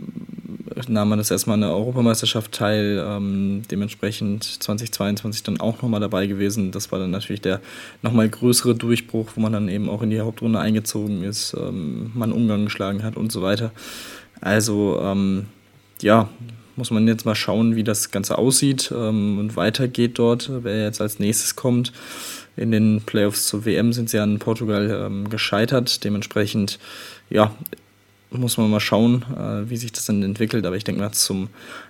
nahm man das erstmal an der Europameisterschaft teil, ähm, dementsprechend 2022 dann auch nochmal dabei gewesen. Das war dann natürlich der nochmal größere Durchbruch, wo man dann eben auch in die Hauptrunde eingezogen ist, ähm, man Umgang geschlagen hat und so weiter. Also ähm, ja, muss man jetzt mal schauen, wie das Ganze aussieht ähm, und weitergeht dort, wer jetzt als nächstes kommt. In den Playoffs zur WM sind sie an Portugal ähm, gescheitert. Dementsprechend, ja, muss man mal schauen, äh, wie sich das dann entwickelt. Aber ich denke mal, zum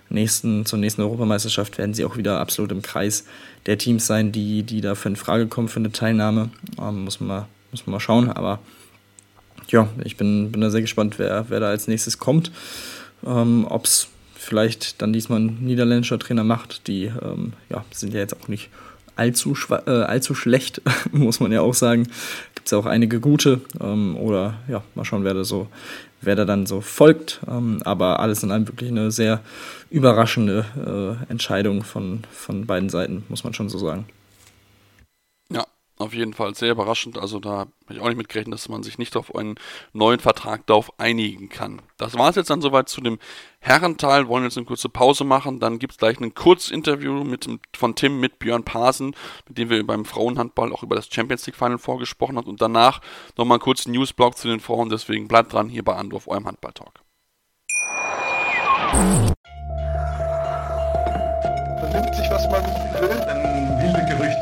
nächsten, zur nächsten Europameisterschaft werden sie auch wieder absolut im Kreis der Teams sein, die, die dafür in Frage kommen für eine Teilnahme. Ähm, muss, man mal, muss man mal schauen. Aber ja, ich bin, bin da sehr gespannt, wer, wer da als nächstes kommt. Ähm, Ob es vielleicht dann diesmal ein niederländischer Trainer macht. Die ähm, ja, sind ja jetzt auch nicht allzu, äh, allzu schlecht, muss man ja auch sagen. Gibt es ja auch einige gute. Ähm, oder ja, mal schauen, wer da so, wer da dann so folgt. Ähm, aber alles in allem wirklich eine sehr überraschende äh, Entscheidung von, von beiden Seiten, muss man schon so sagen. Auf jeden Fall sehr überraschend. Also da habe ich auch nicht mitgerechnet, dass man sich nicht auf einen neuen Vertrag darauf einigen kann. Das war es jetzt dann soweit zu dem Herrenteil. Wollen jetzt eine kurze Pause machen. Dann gibt es gleich ein Kurzinterview mit, von Tim mit Björn Pasen, mit dem wir beim Frauenhandball auch über das Champions League Final vorgesprochen haben. Und danach nochmal einen kurzen Newsblog zu den Frauen. Deswegen bleibt dran hier bei Andorf, eurem Handball-Talk. Vernimmt sich, was man will,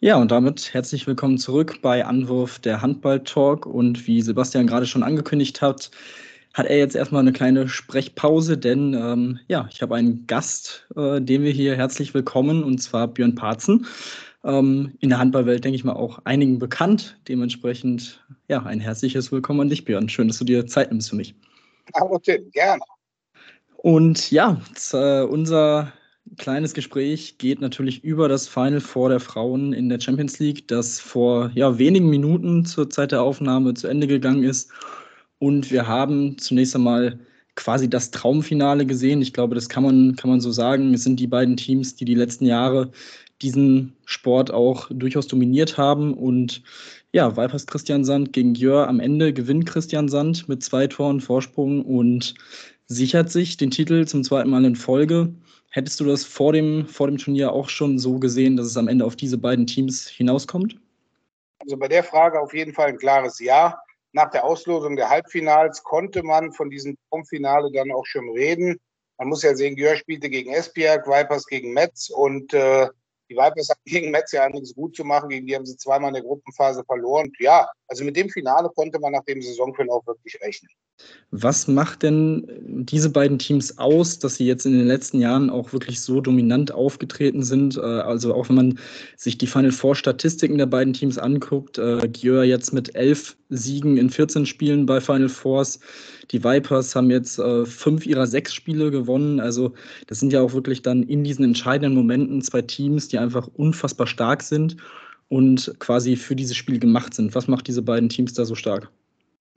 Ja, und damit herzlich willkommen zurück bei Anwurf der Handball-Talk. Und wie Sebastian gerade schon angekündigt hat, hat er jetzt erstmal eine kleine Sprechpause, denn ähm, ja, ich habe einen Gast, äh, den wir hier herzlich willkommen, und zwar Björn Parzen. Ähm, in der Handballwelt, denke ich mal, auch einigen bekannt. Dementsprechend, ja, ein herzliches Willkommen an dich, Björn. Schön, dass du dir Zeit nimmst für mich. Hallo Tim, gerne. Und ja, äh, unser kleines Gespräch geht natürlich über das Final Four der Frauen in der Champions League, das vor ja, wenigen Minuten zur Zeit der Aufnahme zu Ende gegangen ist. Und wir haben zunächst einmal quasi das Traumfinale gesehen. Ich glaube, das kann man, kann man so sagen. Es sind die beiden Teams, die die letzten Jahre diesen Sport auch durchaus dominiert haben. Und ja, Vipers Christian Sand gegen Jör. Am Ende gewinnt Christian Sand mit zwei Toren Vorsprung und sichert sich den Titel zum zweiten Mal in Folge. Hättest du das vor dem, vor dem Turnier auch schon so gesehen, dass es am Ende auf diese beiden Teams hinauskommt? Also bei der Frage auf jeden Fall ein klares Ja. Nach der Auslosung der Halbfinals konnte man von diesem Traumfinale dann auch schon reden. Man muss ja sehen, Gehör spielte gegen Esbjerg, Vipers gegen Metz und äh, die Vipers haben gegen Metz ja einiges gut zu machen. Gegen die haben sie zweimal in der Gruppenphase verloren. Ja, also mit dem Finale konnte man nach dem Saisonverlauf wirklich rechnen. Was macht denn diese beiden Teams aus, dass sie jetzt in den letzten Jahren auch wirklich so dominant aufgetreten sind? Äh, also auch wenn man sich die Final Four Statistiken der beiden Teams anguckt, äh, Gieur jetzt mit elf Siegen in 14 Spielen bei Final Fours. Die Vipers haben jetzt äh, fünf ihrer sechs Spiele gewonnen. Also das sind ja auch wirklich dann in diesen entscheidenden Momenten zwei Teams, die einfach unfassbar stark sind und quasi für dieses Spiel gemacht sind. Was macht diese beiden Teams da so stark?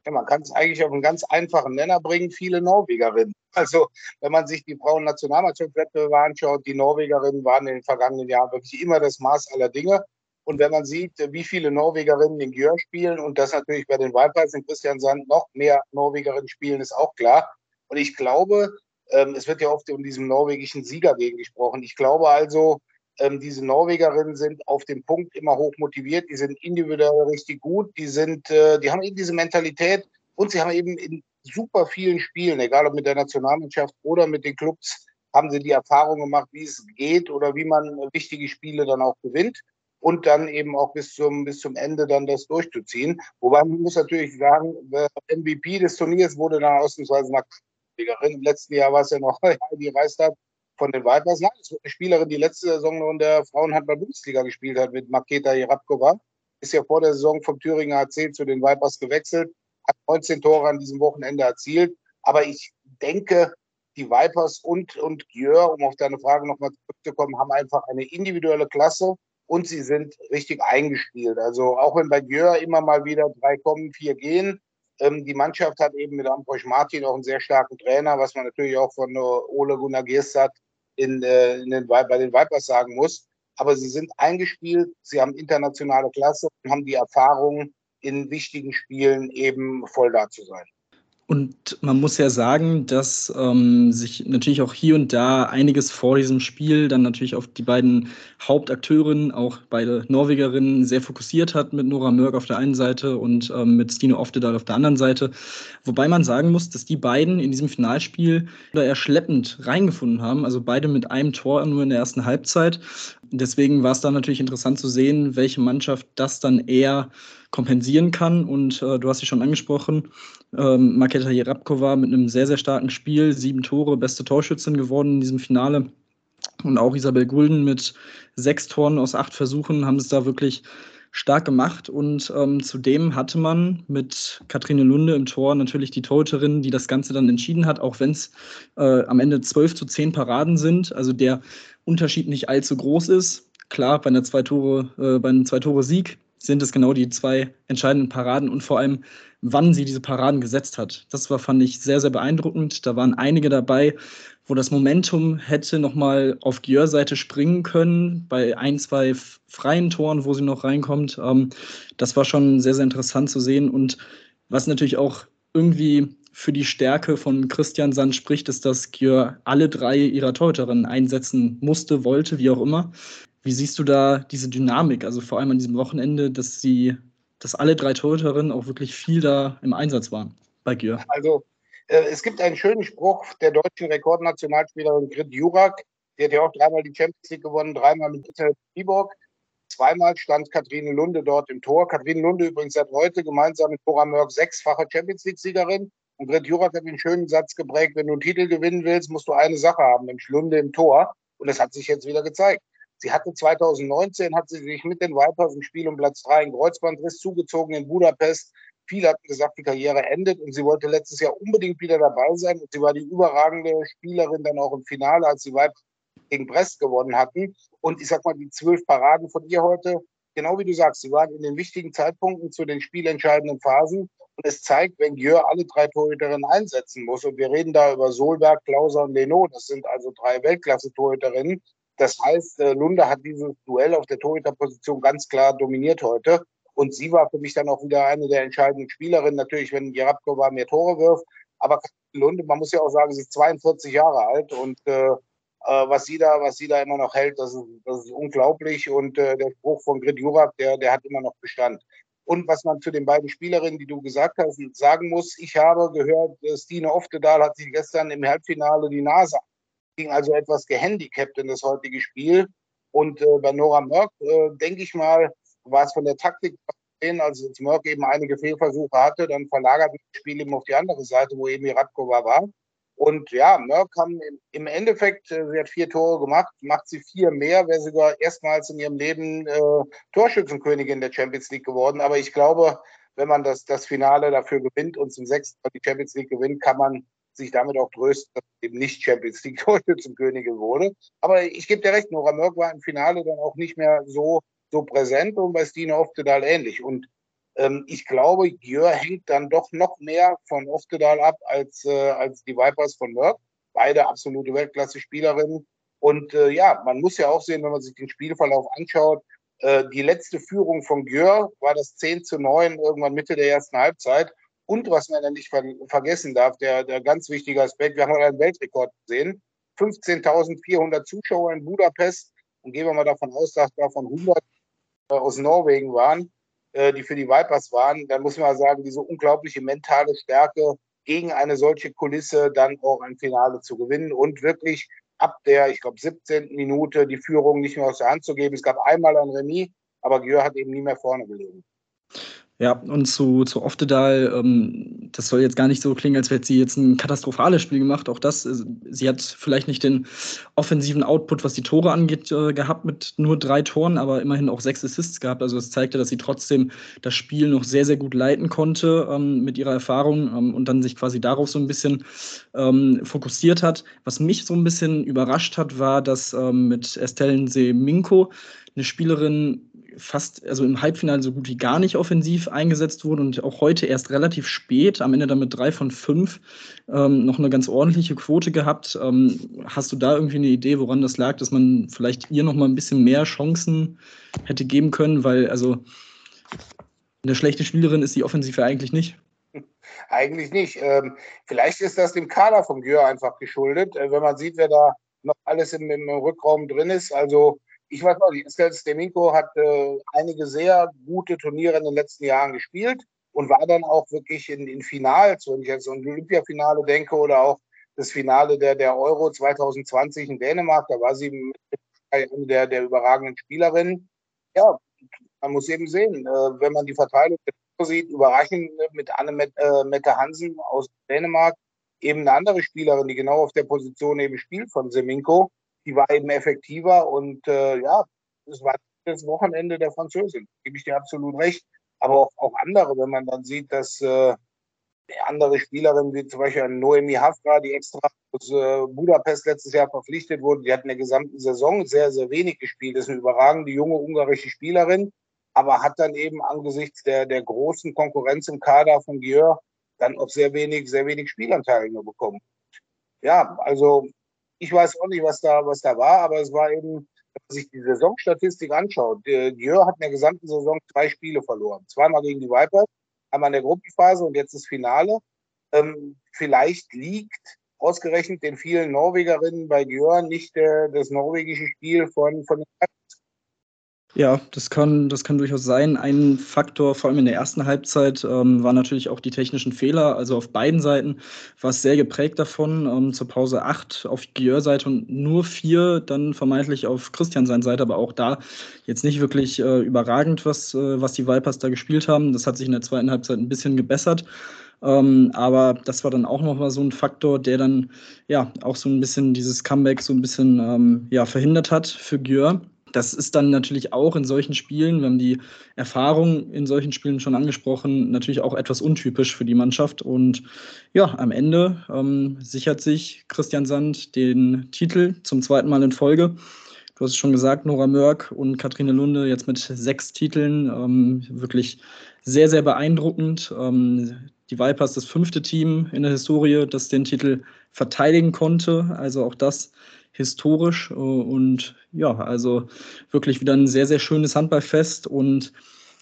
Ja, man kann es eigentlich auf einen ganz einfachen Nenner bringen, viele Norwegerinnen. Also wenn man sich die Frauen-Nationalmannschaftswettbewerbe anschaut, die Norwegerinnen waren in den vergangenen Jahren wirklich immer das Maß aller Dinge. Und wenn man sieht, wie viele Norwegerinnen in Gjör spielen und das natürlich bei den Vipers in Christian Sand noch mehr Norwegerinnen spielen, ist auch klar. Und ich glaube, ähm, es wird ja oft um diesen norwegischen Sieger gegen gesprochen. Ich glaube also, ähm, diese Norwegerinnen sind auf dem Punkt immer hoch motiviert, die sind individuell richtig gut, die sind, äh, die haben eben diese Mentalität und sie haben eben in super vielen Spielen, egal ob mit der Nationalmannschaft oder mit den Clubs, haben sie die Erfahrung gemacht, wie es geht oder wie man wichtige Spiele dann auch gewinnt und dann eben auch bis zum, bis zum Ende dann das durchzuziehen. Wobei man muss natürlich sagen, MVP des Turniers wurde dann ausnahmsweise nach Im letzten Jahr war es ja noch Heidi Reistadt von den Vipers. Nein, es wird eine Spielerin, die letzte Saison noch in der Frauenhandball-Bundesliga gespielt hat mit Maketa Jerabkova. Ist ja vor der Saison vom Thüringer AC zu den Vipers gewechselt, hat 19 Tore an diesem Wochenende erzielt. Aber ich denke, die Vipers und, und Gjör, um auf deine Frage nochmal zurückzukommen, haben einfach eine individuelle Klasse und sie sind richtig eingespielt. Also auch wenn bei Gjör immer mal wieder drei kommen, vier gehen, ähm, die Mannschaft hat eben mit Ambrosch Martin auch einen sehr starken Trainer, was man natürlich auch von äh, Ole Gunnar Gerstad in, äh, in den, bei den Vipers sagen muss. Aber sie sind eingespielt, sie haben internationale Klasse und haben die Erfahrung, in wichtigen Spielen eben voll da zu sein. Und man muss ja sagen, dass ähm, sich natürlich auch hier und da einiges vor diesem Spiel dann natürlich auf die beiden Hauptakteurinnen, auch beide Norwegerinnen, sehr fokussiert hat mit Nora Mörk auf der einen Seite und ähm, mit Stine Oftedal auf der anderen Seite. Wobei man sagen muss, dass die beiden in diesem Finalspiel da eher schleppend reingefunden haben. Also beide mit einem Tor nur in der ersten Halbzeit. Deswegen war es dann natürlich interessant zu sehen, welche Mannschaft das dann eher kompensieren kann. Und äh, du hast sie schon angesprochen, ähm, Maketa Jerabkova mit einem sehr, sehr starken Spiel, sieben Tore, beste Torschützin geworden in diesem Finale. Und auch Isabel Gulden mit sechs Toren aus acht Versuchen haben es da wirklich stark gemacht. Und ähm, zudem hatte man mit Kathrine Lunde im Tor natürlich die Torhüterin, die das Ganze dann entschieden hat, auch wenn es äh, am Ende 12 zu 10 Paraden sind. Also der Unterschied nicht allzu groß ist. Klar, bei, einer zwei Tore, äh, bei einem Zwei-Tore-Sieg sind es genau die zwei entscheidenden Paraden und vor allem, wann sie diese Paraden gesetzt hat. Das war, fand ich, sehr, sehr beeindruckend. Da waren einige dabei, wo das Momentum hätte nochmal auf Gieur-Seite springen können, bei ein, zwei freien Toren, wo sie noch reinkommt. Ähm, das war schon sehr, sehr interessant zu sehen. Und was natürlich auch irgendwie für die Stärke von Christian Sand spricht, ist, dass Gieur alle drei ihrer Torhüterinnen einsetzen musste, wollte, wie auch immer. Wie siehst du da diese Dynamik, also vor allem an diesem Wochenende, dass sie, dass alle drei Torhüterinnen auch wirklich viel da im Einsatz waren bei Gier? Also äh, es gibt einen schönen Spruch der deutschen Rekordnationalspielerin Grit Jurak, die hat ja auch dreimal die Champions League gewonnen, dreimal mit Viborg. Zweimal stand Kathrine Lunde dort im Tor. Kathrine Lunde übrigens seit heute gemeinsam mit Cora Mörk sechsfache Champions League-Siegerin. Und Grit Jurak hat den schönen Satz geprägt, wenn du einen Titel gewinnen willst, musst du eine Sache haben, nämlich Lunde im Tor. Und das hat sich jetzt wieder gezeigt. Sie hatte 2019, hat sie sich mit den Vipers im Spiel um Platz 3 in Kreuzbandriss zugezogen in Budapest. Viele hatten gesagt, die Karriere endet und sie wollte letztes Jahr unbedingt wieder dabei sein. Und sie war die überragende Spielerin dann auch im Finale, als die Vipers gegen Brest gewonnen hatten. Und ich sag mal, die zwölf Paraden von ihr heute, genau wie du sagst, sie waren in den wichtigen Zeitpunkten zu den spielentscheidenden Phasen. Und es zeigt, wenn Gjör alle drei Torhüterinnen einsetzen muss, und wir reden da über Solberg, Klauser und Leno, das sind also drei Weltklasse-Torhüterinnen, das heißt, äh, Lunde hat dieses Duell auf der Torhüterposition ganz klar dominiert heute. Und sie war für mich dann auch wieder eine der entscheidenden Spielerinnen. Natürlich, wenn Jarabkova mehr Tore wirft. Aber Lunde, man muss ja auch sagen, sie ist 42 Jahre alt und äh, Äh, was sie da, was sie da immer noch hält, das ist, das ist unglaublich. Und äh, der Spruch von Grit Jurak, der, der hat immer noch Bestand. Und was man zu den beiden Spielerinnen, die du gesagt hast, sagen muss, ich habe gehört, Stine Oftedal hat sich gestern im Halbfinale die Nase also etwas gehandicapt in das heutige Spiel. Und äh, bei Nora Mörk, äh, denke ich mal, war es von der Taktik also als Mörk eben einige Fehlversuche hatte, dann verlagert das Spiel eben auf die andere Seite, wo eben Radkova war. Und ja, Mörk haben im Endeffekt, äh, sie hat vier Tore gemacht, macht sie vier mehr, wäre sogar erstmals in ihrem Leben äh, Torschützenkönigin der Champions League geworden. Aber ich glaube, wenn man das, das Finale dafür gewinnt und zum sechsten Mal die Champions League gewinnt, kann man sich damit auch trösten, dass eben nicht Champions League Torschützenkönigin wurde. Aber ich gebe dir recht, Nora Mörk war im Finale dann auch nicht mehr so, so präsent und bei Stine Oftedal ähnlich. Und ähm, ich glaube, Gjör hängt dann doch noch mehr von Oftedal ab als, äh, als die Vipers von Merck. Beide absolute Weltklasse-Spielerinnen. Und äh, ja, man muss ja auch sehen, wenn man sich den Spielverlauf anschaut, äh, die letzte Führung von Gjör war das 10 zu 9 irgendwann Mitte der ersten Halbzeit. Und was man dann nicht ver vergessen darf, der, der ganz wichtige Aspekt, wir haben einen Weltrekord gesehen. 15.400 Zuschauer in Budapest. Und gehen wir mal davon aus, dass davon 100 äh, aus Norwegen waren. Äh, die für die Vipers waren, dann muss man sagen, diese unglaubliche mentale Stärke gegen eine solche Kulisse dann auch ein Finale zu gewinnen und wirklich ab der, ich glaube, 17. Minute die Führung nicht mehr aus der Hand zu geben. Es gab einmal ein Remis, aber Gjör hat eben nie mehr vorne gelegen. Ja, und zu, zu Oftedal, ähm, das soll jetzt gar nicht so klingen, als hätte sie jetzt ein katastrophales Spiel gemacht. Auch das, äh, sie hat vielleicht nicht den offensiven Output, was die Tore angeht, äh, gehabt mit nur drei Toren, aber immerhin auch sechs Assists gehabt. Also es zeigte, dass sie trotzdem das Spiel noch sehr, sehr gut leiten konnte ähm, mit ihrer Erfahrung ähm, und dann sich quasi darauf so ein bisschen ähm, fokussiert hat. Was mich so ein bisschen überrascht hat, war, dass ähm, mit Estelle Seminko eine Spielerin fast, also im Halbfinale so gut wie gar nicht offensiv eingesetzt wurde und auch heute erst relativ spät, am Ende dann mit drei von fünf, ähm, noch eine ganz ordentliche Quote gehabt. Ähm, hast du da irgendwie eine Idee, woran das lag, dass man vielleicht ihr noch mal ein bisschen mehr Chancen hätte geben können? Weil, also, eine schlechte Spielerin ist sie offensiv ja eigentlich nicht. Eigentlich nicht. Ähm, vielleicht ist das dem Kader von Gür einfach geschuldet, äh, wenn man sieht, wer da noch alles im, im Rückraum drin ist. Also ich weiß noch, Estelle Steminko hat äh, einige sehr gute Turniere in den letzten Jahren gespielt und war dann auch wirklich in, in Finals, wenn ich jetzt an Olympiafinale denke oder auch das Finale der, der Euro 2020 in Dänemark, da war sie eine der, der überragenden Spielerinnen. Ja, man muss eben sehen, äh, wenn man die Verteilung sieht, überraschend mit Anne äh, Mette Hansen aus Dänemark, eben eine andere Spielerin, die genau auf der Position eben spielt von Seminko die war eben effektiver und äh, ja, es war das Wochenende der Französin, gebe ich dir absolut recht. Aber auch, auch andere, wenn man dann sieht, dass äh, andere Spielerinnen, wie zum Beispiel Noemi Hafra, die extra aus äh, Budapest letztes Jahr verpflichtet wurde, die hat in der gesamten Saison sehr, sehr wenig gespielt. Das ist eine überragende junge ungarische Spielerin, aber hat dann eben angesichts der, der großen Konkurrenz im Kader von Gieur dann auch sehr wenig, sehr wenig Spielanteile bekommen. Ja, also ich weiß auch nicht, was da, was da war, aber es war eben, wenn man sich die Saisonstatistik anschaut, Dieu hat in der gesamten Saison zwei Spiele verloren. Zweimal gegen die Vipers, einmal in der Gruppenphase und jetzt das Finale. Ähm, vielleicht liegt ausgerechnet den vielen Norwegerinnen bei Dior nicht äh, das norwegische Spiel von, von den ja, das kann, das kann durchaus sein. Ein Faktor, vor allem in der ersten Halbzeit, ähm, war natürlich auch die technischen Fehler. Also auf beiden Seiten war es sehr geprägt davon. Ähm, zur Pause acht auf Gieur-Seite und nur vier dann vermeintlich auf Christian sein Seite. Aber auch da jetzt nicht wirklich äh, überragend, was, äh, was die Vipers da gespielt haben. Das hat sich in der zweiten Halbzeit ein bisschen gebessert. Ähm, aber das war dann auch nochmal so ein Faktor, der dann ja auch so ein bisschen dieses Comeback so ein bisschen ähm, ja, verhindert hat für Gieur. Das ist dann natürlich auch in solchen Spielen, wir haben die Erfahrung in solchen Spielen schon angesprochen, natürlich auch etwas untypisch für die Mannschaft. Und ja, am Ende ähm, sichert sich Christian Sand den Titel zum zweiten Mal in Folge. Du hast es schon gesagt, Nora Mörk und Kathrine Lunde jetzt mit sechs Titeln. Ähm, wirklich sehr, sehr beeindruckend. Ähm, die Vipers das fünfte Team in der Historie, das den Titel verteidigen konnte. Also auch das historisch. Äh, und ja, also wirklich wieder ein sehr, sehr schönes Handballfest. Und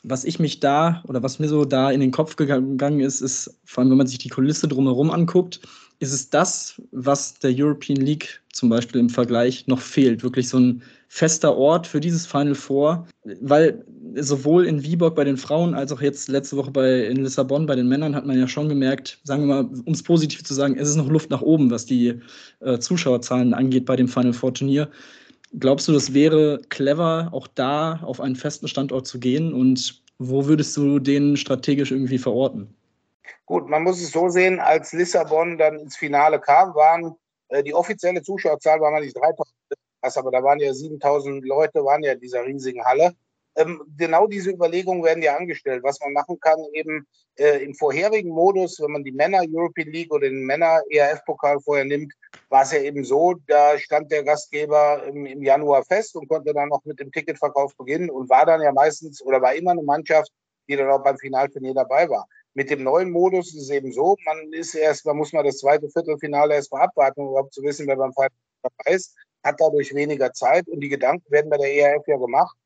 was ich mich da oder was mir so da in den Kopf gegangen ist, ist, vor allem wenn man sich die Kulisse drumherum anguckt, ist es das, was der European League zum Beispiel im Vergleich noch fehlt. Wirklich so ein fester Ort für dieses Final Four, weil sowohl in Viborg bei den Frauen als auch jetzt letzte Woche bei, in Lissabon bei den Männern hat man ja schon gemerkt, sagen wir mal, um es positiv zu sagen, es ist noch Luft nach oben, was die äh, Zuschauerzahlen angeht bei dem Final Four Turnier. Glaubst du, das wäre clever, auch da auf einen festen Standort zu gehen? Und wo würdest du den strategisch irgendwie verorten? Gut, man muss es so sehen, als Lissabon dann ins Finale kam, waren äh, die offizielle Zuschauerzahl war mal nicht 3000, aber da waren ja 7000 Leute, waren ja in dieser riesigen Halle. Ähm, genau diese Überlegungen werden ja angestellt, was man machen kann, eben äh, im vorherigen Modus, wenn man die Männer European League oder den Männer ERF-Pokal vorher nimmt, war es ja eben so, da stand der Gastgeber im, im Januar fest und konnte dann noch mit dem Ticketverkauf beginnen und war dann ja meistens oder war immer eine Mannschaft, die dann auch beim Finalturnier dabei war. Mit dem neuen Modus ist es eben so, man ist erst, man muss mal das zweite Viertelfinale erst mal abwarten, um überhaupt zu wissen, wer beim Freitag dabei ist, hat dadurch weniger Zeit und die Gedanken werden bei der ERF ja gemacht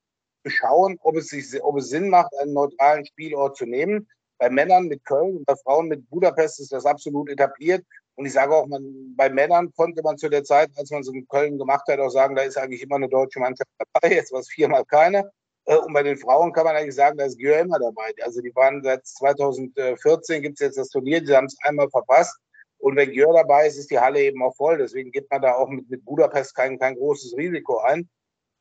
schauen, ob es, sich, ob es Sinn macht, einen neutralen Spielort zu nehmen. Bei Männern mit Köln und bei Frauen mit Budapest ist das absolut etabliert. Und ich sage auch, man, bei Männern konnte man zu der Zeit, als man es in Köln gemacht hat, auch sagen, da ist eigentlich immer eine deutsche Mannschaft dabei. Jetzt war es viermal keine. Äh, und bei den Frauen kann man eigentlich sagen, da ist Gür immer dabei. Also die waren seit 2014 gibt es jetzt das Turnier, die haben es einmal verpasst. Und wenn Gür dabei ist, ist die Halle eben auch voll. Deswegen gibt man da auch mit, mit Budapest kein, kein großes Risiko ein.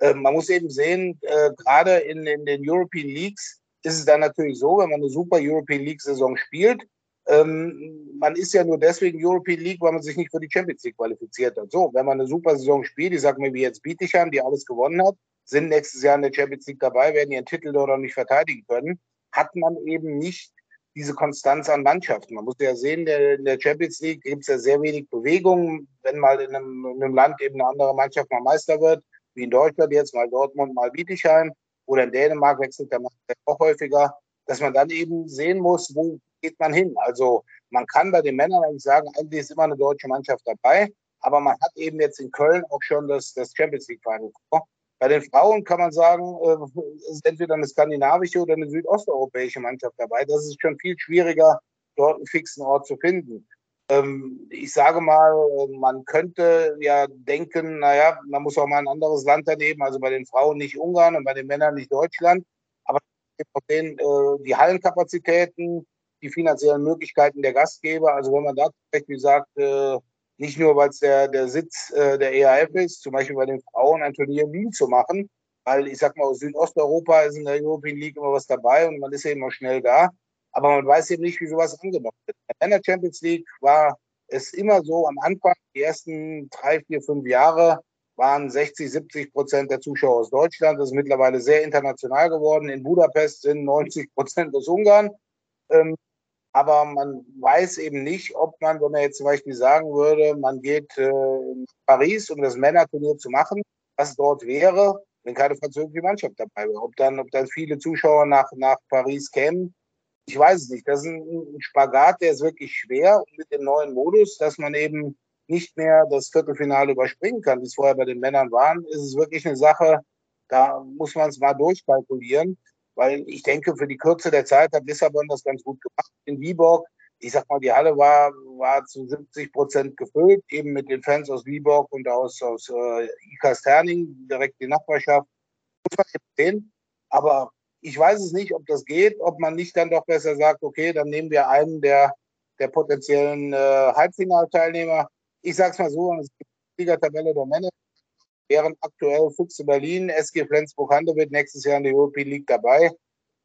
Ähm, man muss eben sehen, äh, gerade in, in, den European Leagues ist es dann natürlich so, wenn man eine super European League-Saison spielt, ähm, man ist ja nur deswegen European League, weil man sich nicht für die Champions League qualifiziert hat. So, wenn man eine super Saison spielt, ich sage mir wie jetzt Bietigheim, die alles gewonnen hat, sind nächstes Jahr in der Champions League dabei, werden ihren Titel dort auch nicht verteidigen können, hat man eben nicht diese Konstanz an Mannschaften. Man muss ja sehen, in der Champions League gibt es ja sehr wenig Bewegung. Wenn mal in einem, in einem Land eben eine andere Mannschaft mal Meister wird, wie in Deutschland jetzt, mal Dortmund, mal Bietigheim oder in Dänemark wechselt der Mann auch häufiger, dass man dann eben sehen muss, wo geht man hin. Also man kann bei den Männern eigentlich sagen, eigentlich ist immer eine deutsche Mannschaft dabei, aber man hat eben jetzt in Köln auch schon das, das Champions League Final. Bei den Frauen kann man sagen, äh, ist entweder eine skandinavische oder eine südosteuropäische Mannschaft dabei. Das ist schon viel schwieriger, dort einen fixen Ort zu finden. Ähm, ich sage mal, man könnte ja denken, naja, man muss auch mal ein anderes Land daneben, also bei den Frauen nicht Ungarn und bei den Männern nicht Deutschland. Aber äh, die Hallenkapazitäten, die finanziellen Möglichkeiten der Gastgeber, also wenn man da zum Beispiel sagt, äh, nicht nur, weil es der, der Sitz äh, der EAF ist, zum Beispiel bei den Frauen ein Turnier in Wien zu machen, weil ich sag mal, aus Südosteuropa ist in der European League immer was dabei und man ist ja immer schnell da. Aber man weiß eben nicht, wie sowas angenommen wird. In der Champions League war es immer so am Anfang, die ersten drei, vier, fünf Jahre waren 60, 70 Prozent der Zuschauer aus Deutschland. Das ist mittlerweile sehr international geworden. In Budapest sind 90 Prozent aus Ungarn. Ähm, aber man weiß eben nicht, ob man, wenn man jetzt zum Beispiel sagen würde, man geht äh, in Paris, um das Männerturnier zu machen, was dort wäre, wenn keine französische Mannschaft dabei wäre. Ob dann, ob dann viele Zuschauer nach, nach Paris kämen, ich weiß es nicht. Das ist ein, Spagat, der ist wirklich schwer mit dem neuen Modus, dass man eben nicht mehr das Viertelfinale überspringen kann, wie es vorher bei den Männern waren, ist es wirklich eine Sache, da muss man es mal durchkalkulieren, weil ich denke, für die Kürze der Zeit hat Lissabon das ganz gut gemacht. In Viborg, ich sag mal, die Halle war, war zu 70 Prozent gefüllt, eben mit den Fans aus Viborg und aus, aus äh, Ikasterning, direkt die Nachbarschaft. Aber ich weiß es nicht, ob das geht, ob man nicht dann doch besser sagt, okay, dann nehmen wir einen der, der potenziellen äh, Halbfinalteilnehmer. Ich sage es mal so, es gibt die Liga-Tabelle der Männer, wären aktuell Füchse Berlin, SG Flensburg-Handewitt nächstes Jahr in der European League dabei.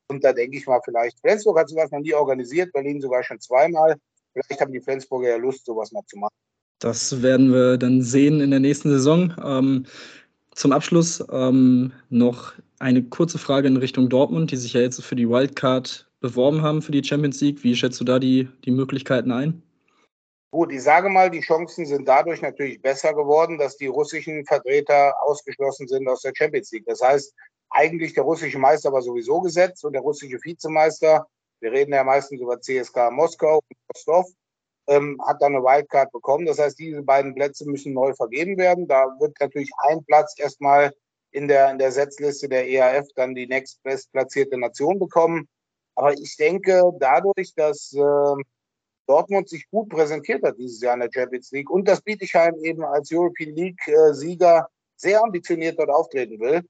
Und da denke ich mal vielleicht, Flensburg hat sowas noch nie organisiert, Berlin sogar schon zweimal. Vielleicht haben die Flensburger ja Lust, sowas mal zu machen. Das werden wir dann sehen in der nächsten Saison. Ähm, zum Abschluss ähm, noch eine kurze Frage in Richtung Dortmund, die sich ja jetzt für die Wildcard beworben haben für die Champions League. Wie schätzt du da die, die Möglichkeiten ein? Gut, ich sage mal, die Chancen sind dadurch natürlich besser geworden, dass die russischen Vertreter ausgeschlossen sind aus der Champions League. Das heißt, eigentlich der russische Meister war sowieso gesetzt und der russische Vizemeister, wir reden ja meistens über CSK Moskau und Rostov, ähm, hat dann eine Wildcard bekommen. Das heißt, diese beiden Plätze müssen neu vergeben werden. Da wird natürlich ein Platz erstmal in der, in der Setzliste der EAF dann die nächstbestplatzierte Nation bekommen. Aber ich denke, dadurch, dass äh, Dortmund sich gut präsentiert hat dieses Jahr in der Champions League und das Bietigheim eben als European League-Sieger sehr ambitioniert dort auftreten will,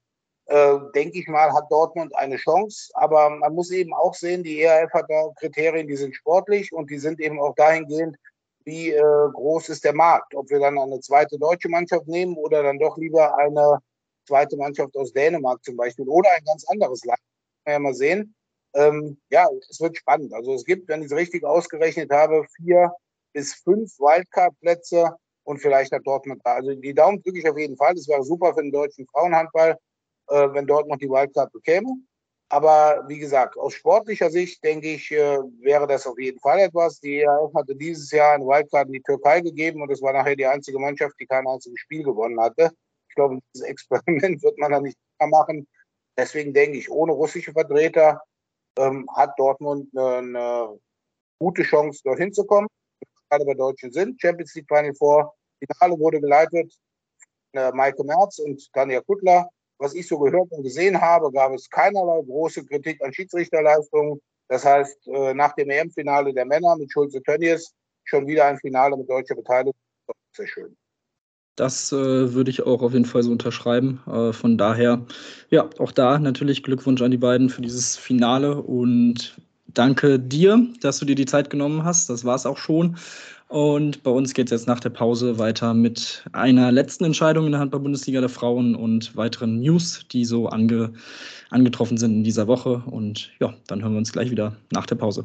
äh, denke ich mal, hat Dortmund eine Chance. Aber man muss eben auch sehen, die ERF hat da Kriterien, die sind sportlich und die sind eben auch dahingehend, wie äh, groß ist der Markt. Ob wir dann eine zweite deutsche Mannschaft nehmen oder dann doch lieber eine zweite Mannschaft aus Dänemark zum Beispiel oder ein ganz anderes Land. Können wir ja mal sehen. Ähm, ja, es wird spannend. Also es gibt, wenn ich es richtig ausgerechnet habe, vier bis fünf Wildcard-Plätze und vielleicht hat Dortmund da. Also die Daumen drücke ich auf jeden Fall. Das wäre super für den deutschen Frauenhandball, äh, wenn Dortmund die Wildcard bekäme. Aber wie gesagt, aus sportlicher Sicht denke ich, äh, wäre das auf jeden Fall etwas. Die ERF hatte dieses Jahr eine Wildcard in die Türkei gegeben und es war nachher die einzige Mannschaft, die kein einziges Spiel gewonnen hatte. Ich glaube, dieses Experiment wird man da nicht mehr machen. Deswegen denke ich, ohne russische Vertreter ähm, hat Dortmund eine, eine gute Chance, dorthin zu kommen. Gerade bei Deutschen sind. Champions League Final Four. Finale wurde geleitet von äh, Maike Merz und Tanja Kuttler. Was ich so gehört und gesehen habe, gab es keinerlei große Kritik an Schiedsrichterleistungen. Das heißt, äh, nach dem EM-Finale der Männer mit Schulze Tönnies schon wieder ein Finale mit deutscher Beteiligung. Sehr schön. Das äh, würde ich auch auf jeden Fall so unterschreiben. Äh, von daher, ja, auch da natürlich Glückwunsch an die beiden für dieses Finale und danke dir, dass du dir die Zeit genommen hast. Das war es auch schon. Und bei uns geht es jetzt nach der Pause weiter mit einer letzten Entscheidung in der Handball-Bundesliga der Frauen und weiteren News, die so ange angetroffen sind in dieser Woche. Und ja, dann hören wir uns gleich wieder nach der Pause.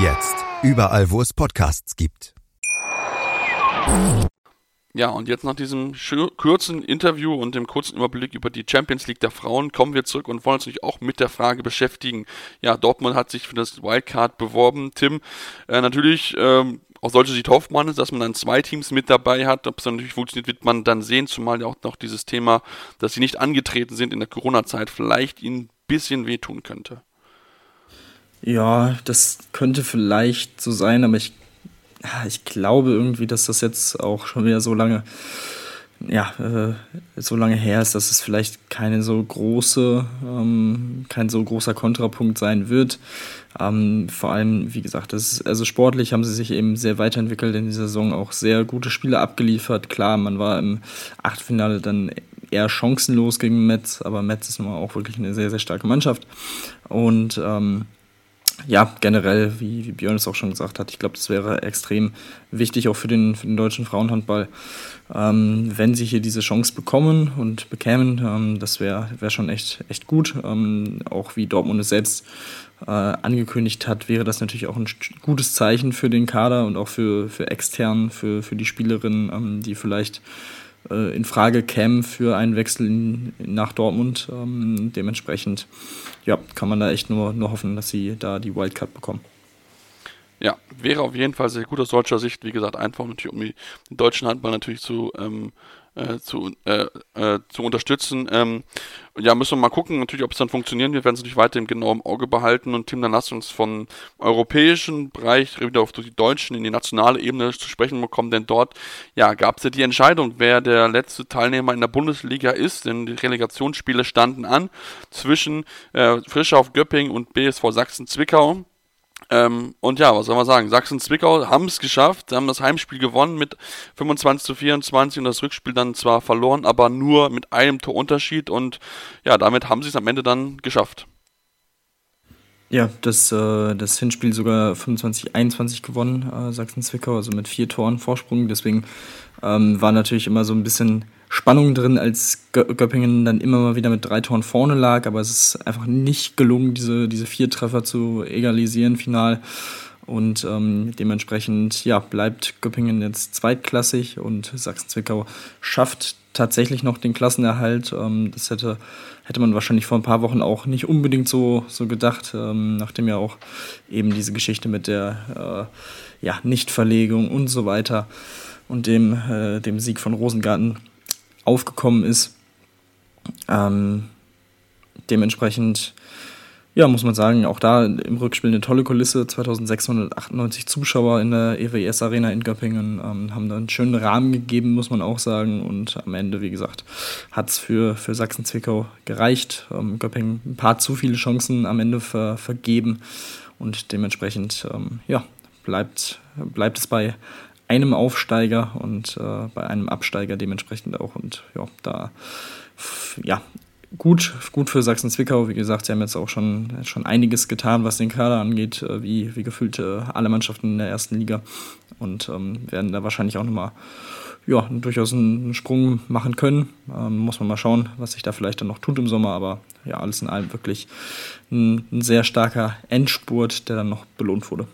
Jetzt. Überall, wo es Podcasts gibt. Ja, und jetzt nach diesem kurzen Interview und dem kurzen Überblick über die Champions League der Frauen kommen wir zurück und wollen uns natürlich auch mit der Frage beschäftigen. Ja, Dortmund hat sich für das Wildcard beworben. Tim, äh, natürlich, ähm, aus solcher Sicht hofft man es, dass man dann zwei Teams mit dabei hat. Ob es dann natürlich funktioniert, wird man dann sehen, zumal ja auch noch dieses Thema, dass sie nicht angetreten sind in der Corona-Zeit, vielleicht ihnen ein bisschen wehtun könnte. Ja, das könnte vielleicht so sein, aber ich, ich glaube irgendwie, dass das jetzt auch schon wieder so lange, ja, äh, so lange her ist, dass es vielleicht keine so große, ähm, kein so großer Kontrapunkt sein wird. Ähm, vor allem, wie gesagt, ist, also sportlich haben sie sich eben sehr weiterentwickelt in dieser Saison, auch sehr gute Spiele abgeliefert. Klar, man war im Achtfinale dann eher chancenlos gegen Metz, aber Metz ist nun mal auch wirklich eine sehr, sehr starke Mannschaft. Und ähm, ja, generell, wie, wie Björn es auch schon gesagt hat, ich glaube, das wäre extrem wichtig auch für den, für den deutschen Frauenhandball, ähm, wenn sie hier diese Chance bekommen und bekämen. Ähm, das wäre wär schon echt, echt gut. Ähm, auch wie Dortmund es selbst äh, angekündigt hat, wäre das natürlich auch ein gutes Zeichen für den Kader und auch für, für extern, für, für die Spielerinnen, ähm, die vielleicht äh, in Frage kämen für einen Wechsel in, nach Dortmund. Ähm, dementsprechend ja, kann man da echt nur, nur hoffen, dass sie da die Wildcard bekommen. Ja, wäre auf jeden Fall sehr gut aus deutscher Sicht. Wie gesagt, einfach natürlich, um den deutschen Handball natürlich zu ähm, äh, zu, äh, äh, zu unterstützen. Ähm, ja, müssen wir mal gucken, natürlich, ob es dann funktionieren wird. Wir werden es natürlich weiter im genauen Auge behalten. Und Tim, dann lass uns von europäischen Bereich wieder auf die deutschen, in die nationale Ebene zu sprechen bekommen, denn dort ja, gab es ja die Entscheidung, wer der letzte Teilnehmer in der Bundesliga ist, denn die Relegationsspiele standen an zwischen äh, Frischer auf Göpping und BSV Sachsen-Zwickau. Ähm, und ja, was soll man sagen? Sachsen-Zwickau haben es geschafft, haben das Heimspiel gewonnen mit 25 zu 24 und das Rückspiel dann zwar verloren, aber nur mit einem Torunterschied und ja, damit haben sie es am Ende dann geschafft. Ja, das, äh, das Hinspiel sogar 25-21 gewonnen, äh, Sachsen-Zwickau, also mit vier Toren Vorsprung. Deswegen ähm, war natürlich immer so ein bisschen Spannung drin, als Göppingen dann immer mal wieder mit drei Toren vorne lag, aber es ist einfach nicht gelungen, diese, diese vier Treffer zu egalisieren final. Und ähm, dementsprechend ja, bleibt Göppingen jetzt zweitklassig und Sachsen-Zwickau schafft tatsächlich noch den Klassenerhalt. Ähm, das hätte, hätte man wahrscheinlich vor ein paar Wochen auch nicht unbedingt so, so gedacht, ähm, nachdem ja auch eben diese Geschichte mit der äh, ja, Nichtverlegung und so weiter und dem, äh, dem Sieg von Rosengarten aufgekommen ist. Ähm, dementsprechend ja, muss man sagen, auch da im Rückspiel eine tolle Kulisse. 2698 Zuschauer in der EWS Arena in Göppingen ähm, haben da einen schönen Rahmen gegeben, muss man auch sagen. Und am Ende, wie gesagt, hat es für, für Sachsen-Zwickau gereicht. Ähm, Göppingen ein paar zu viele Chancen am Ende ver, vergeben. Und dementsprechend, ähm, ja, bleibt, bleibt es bei einem Aufsteiger und äh, bei einem Absteiger dementsprechend auch. Und ja, da ja, gut, gut für Sachsen-Zwickau. Wie gesagt, sie haben jetzt auch schon, schon einiges getan, was den Kader angeht, äh, wie, wie gefühlt äh, alle Mannschaften in der ersten Liga. Und ähm, werden da wahrscheinlich auch nochmal ja, durchaus einen Sprung machen können. Ähm, muss man mal schauen, was sich da vielleicht dann noch tut im Sommer. Aber ja, alles in allem wirklich ein, ein sehr starker Endspurt, der dann noch belohnt wurde.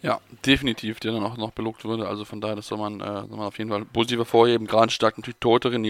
Ja, definitiv, der dann auch noch belobt wurde. Also von daher, das soll man, äh, soll man auf jeden Fall positiv hervorheben. Gerade stark natürlich Torterin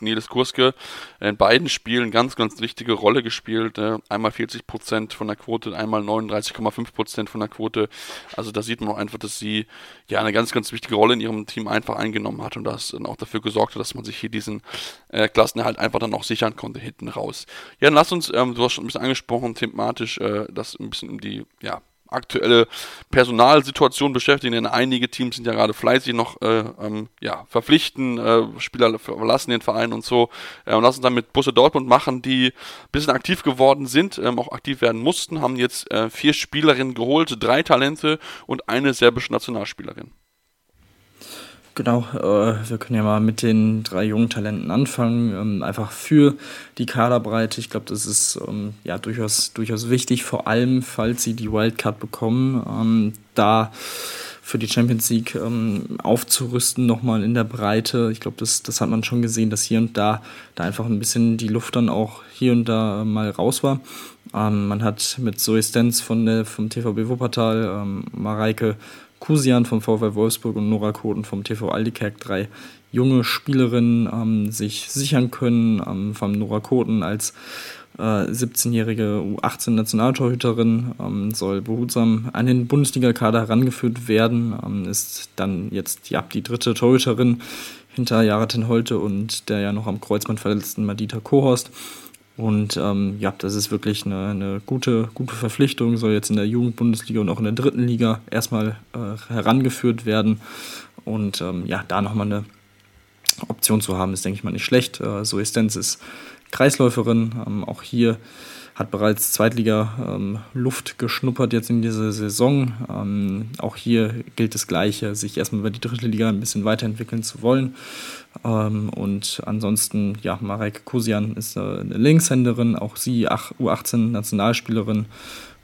Niles Kurske in beiden Spielen ganz, ganz wichtige Rolle gespielt. Äh, einmal 40% von der Quote, einmal 39,5% von der Quote. Also da sieht man auch einfach, dass sie ja eine ganz, ganz wichtige Rolle in ihrem Team einfach eingenommen hat und das dann auch dafür gesorgt hat, dass man sich hier diesen äh, Klassenerhalt einfach dann auch sichern konnte hinten raus. Ja, dann lass uns, ähm, du hast schon ein bisschen angesprochen, thematisch, äh, das ein bisschen um die, ja, aktuelle Personalsituation beschäftigen, denn einige Teams sind ja gerade fleißig noch äh, ähm, ja, verpflichten, äh, Spieler verlassen den Verein und so. Äh, und lassen dann mit Busse Dortmund machen, die ein bisschen aktiv geworden sind, ähm, auch aktiv werden mussten, haben jetzt äh, vier Spielerinnen geholt, drei Talente und eine serbische Nationalspielerin. Genau, äh, wir können ja mal mit den drei jungen Talenten anfangen. Ähm, einfach für die Kaderbreite. Ich glaube, das ist ähm, ja durchaus, durchaus wichtig, vor allem falls sie die Wildcard bekommen, ähm, da für die Champions League ähm, aufzurüsten, nochmal in der Breite. Ich glaube, das, das hat man schon gesehen, dass hier und da da einfach ein bisschen die Luft dann auch hier und da mal raus war. Ähm, man hat mit Zoe Stenz von der, vom TVB Wuppertal, ähm, Mareike Kusian vom VfL Wolfsburg und Nora Koten vom TV Aldikerk drei junge Spielerinnen ähm, sich sichern können. Ähm, von Nora Koten als äh, 17-jährige U18-Nationaltorhüterin ähm, soll behutsam an den Bundesliga-Kader herangeführt werden. Ähm, ist dann jetzt ja, die dritte Torhüterin hinter Jaratin Holte und der ja noch am Kreuzband verletzten Madita Kohorst. Und ähm, ja, das ist wirklich eine, eine, gute, gute Verpflichtung, soll jetzt in der Jugendbundesliga und auch in der dritten Liga erstmal äh, herangeführt werden. Und ähm, ja, da nochmal eine Option zu haben, ist, denke ich mal, nicht schlecht. Äh, Zoe Stenz ist Kreisläuferin, ähm, auch hier hat bereits Zweitliga ähm, Luft geschnuppert jetzt in dieser Saison. Ähm, auch hier gilt das Gleiche, sich erstmal über die dritte Liga ein bisschen weiterentwickeln zu wollen. Ähm, und ansonsten, ja, Marek Kusian ist äh, eine Linkshänderin, auch sie U18-Nationalspielerin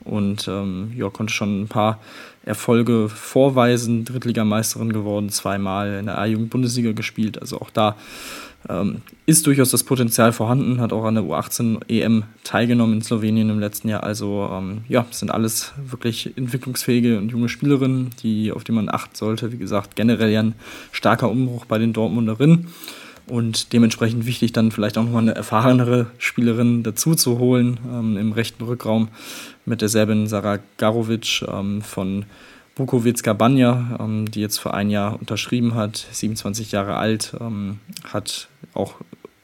und ähm, ja, konnte schon ein paar Erfolge vorweisen. Drittligameisterin geworden, zweimal in der A-Jugend-Bundesliga gespielt. Also auch da ähm, ist durchaus das Potenzial vorhanden, hat auch an der U18 EM teilgenommen in Slowenien im letzten Jahr. Also ähm, ja, sind alles wirklich entwicklungsfähige und junge Spielerinnen, die, auf die man achten sollte. Wie gesagt, generell ja ein starker Umbruch bei den Dortmunderinnen. Und dementsprechend wichtig, dann vielleicht auch nochmal eine erfahrenere Spielerin dazu zu holen ähm, im rechten Rückraum mit der Serbin Sarah Garovic ähm, von Bukovic Banja, ähm, die jetzt für ein Jahr unterschrieben hat, 27 Jahre alt, ähm, hat auch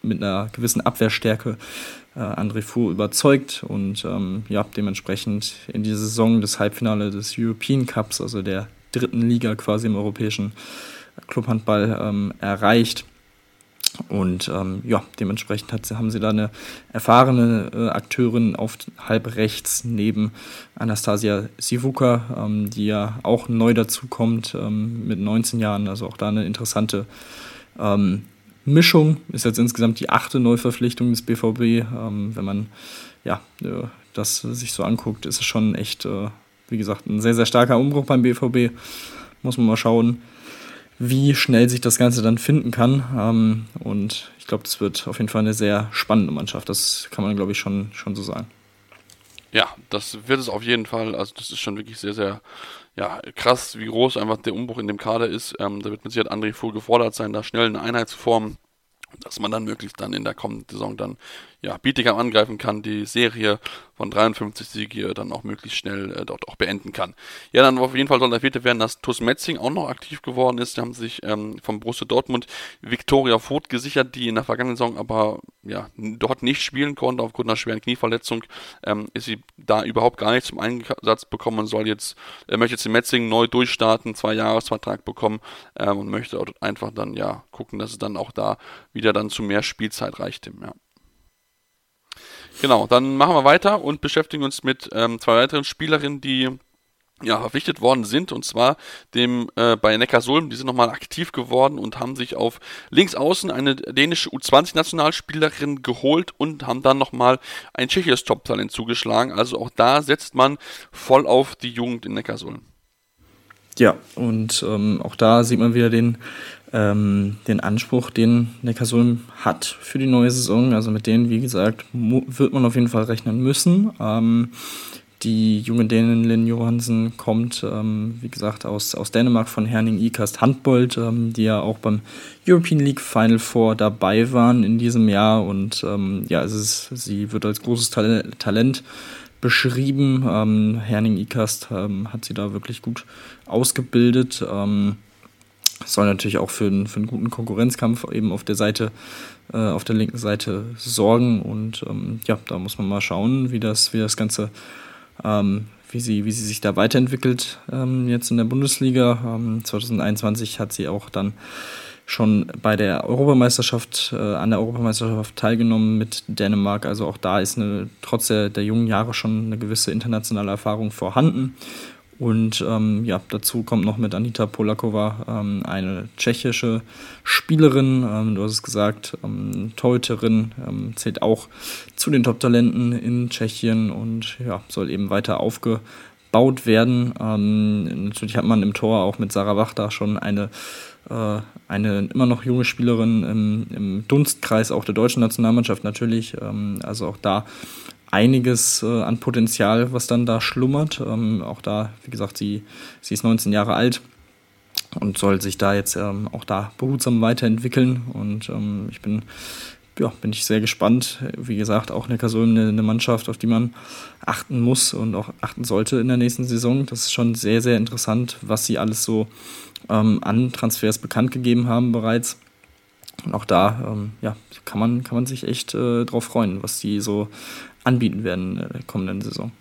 mit einer gewissen Abwehrstärke äh, André Fu überzeugt und ähm, ja, dementsprechend in die Saison des Halbfinale des European Cups, also der dritten Liga quasi im europäischen Clubhandball, ähm, erreicht. Und ähm, ja, dementsprechend hat, haben sie da eine erfahrene äh, Akteurin auf halb rechts neben Anastasia Sivuka, ähm, die ja auch neu dazukommt ähm, mit 19 Jahren. Also auch da eine interessante ähm, Mischung. Ist jetzt insgesamt die achte Neuverpflichtung des BVB. Ähm, wenn man ja, äh, das sich so anguckt, ist es schon echt, äh, wie gesagt, ein sehr, sehr starker Umbruch beim BVB. Muss man mal schauen wie schnell sich das Ganze dann finden kann. Ähm, und ich glaube, das wird auf jeden Fall eine sehr spannende Mannschaft. Das kann man, glaube ich, schon, schon so sagen. Ja, das wird es auf jeden Fall. Also das ist schon wirklich sehr, sehr ja, krass, wie groß einfach der Umbruch in dem Kader ist. Ähm, da wird mit Sicherheit André Vohl gefordert sein, da schnell eine Einheit zu formen dass man dann möglichst dann in der kommenden Saison dann ja, Bietigam angreifen kann, die Serie von 53 Siege dann auch möglichst schnell äh, dort auch beenden kann. Ja, dann auf jeden Fall soll erwähnt werden, dass TuS Metzing auch noch aktiv geworden ist. Die haben sich ähm, vom Borussia Dortmund Viktoria Voth gesichert, die in der vergangenen Saison aber ja, dort nicht spielen konnte aufgrund einer schweren Knieverletzung. Ähm, ist sie da überhaupt gar nicht zum Einsatz bekommen und soll jetzt, äh, möchte jetzt in Metzing neu durchstarten, zwei Jahresvertrag bekommen ähm, und möchte einfach dann ja gucken, dass es dann auch da wieder dann zu mehr Spielzeit reicht. Ja. Genau, dann machen wir weiter und beschäftigen uns mit ähm, zwei weiteren Spielerinnen, die ja, verpflichtet worden sind, und zwar dem äh, bei Neckarsulm, die sind nochmal aktiv geworden und haben sich auf links außen eine dänische U20-Nationalspielerin geholt und haben dann nochmal ein tschechisches Top-Talent zugeschlagen. Also auch da setzt man voll auf die Jugend in Neckarsulm. Ja, und ähm, auch da sieht man wieder den ähm, den Anspruch, den Neckarsulm hat für die neue Saison. Also mit denen, wie gesagt, wird man auf jeden Fall rechnen müssen. Ähm, die junge Dänin Lynn Johansen kommt, ähm, wie gesagt, aus, aus Dänemark von Herning Ikast Handbold, ähm, die ja auch beim European League Final Four dabei waren in diesem Jahr. Und ähm, ja, es ist, sie wird als großes Talent beschrieben. Ähm, Herning Ikast ähm, hat sie da wirklich gut ausgebildet. Ähm, soll natürlich auch für einen, für einen guten Konkurrenzkampf eben auf der Seite, äh, auf der linken Seite sorgen. Und ähm, ja, da muss man mal schauen, wie das, wie das Ganze, ähm, wie sie, wie sie sich da weiterentwickelt ähm, jetzt in der Bundesliga. 2021 ähm, hat sie auch dann schon bei der Europameisterschaft, äh, an der Europameisterschaft teilgenommen mit Dänemark. Also auch da ist eine, trotz der, der jungen Jahre schon eine gewisse internationale Erfahrung vorhanden. Und ähm, ja, dazu kommt noch mit Anita Polakova ähm, eine tschechische Spielerin, ähm, du hast es gesagt, ähm, Torhüterin, ähm, zählt auch zu den Top-Talenten in Tschechien und ja, soll eben weiter aufgebaut werden. Ähm, natürlich hat man im Tor auch mit Sarah Wachter schon eine, äh, eine immer noch junge Spielerin im, im, Dunstkreis auch der deutschen Nationalmannschaft natürlich. Ähm, also auch da einiges äh, an Potenzial, was dann da schlummert. Ähm, auch da, wie gesagt, sie, sie ist 19 Jahre alt und soll sich da jetzt ähm, auch da behutsam weiterentwickeln. Und ähm, ich bin, ja, bin ich sehr gespannt. Wie gesagt, auch Neckarsulm eine, eine Mannschaft, auf die man achten muss und auch achten sollte in der nächsten Saison. Das ist schon sehr, sehr interessant, was sie alles so ähm, an Transfers bekannt gegeben haben bereits. Und auch da ähm, ja, kann, man, kann man sich echt äh, drauf freuen, was die so anbieten werden in der kommenden Saison.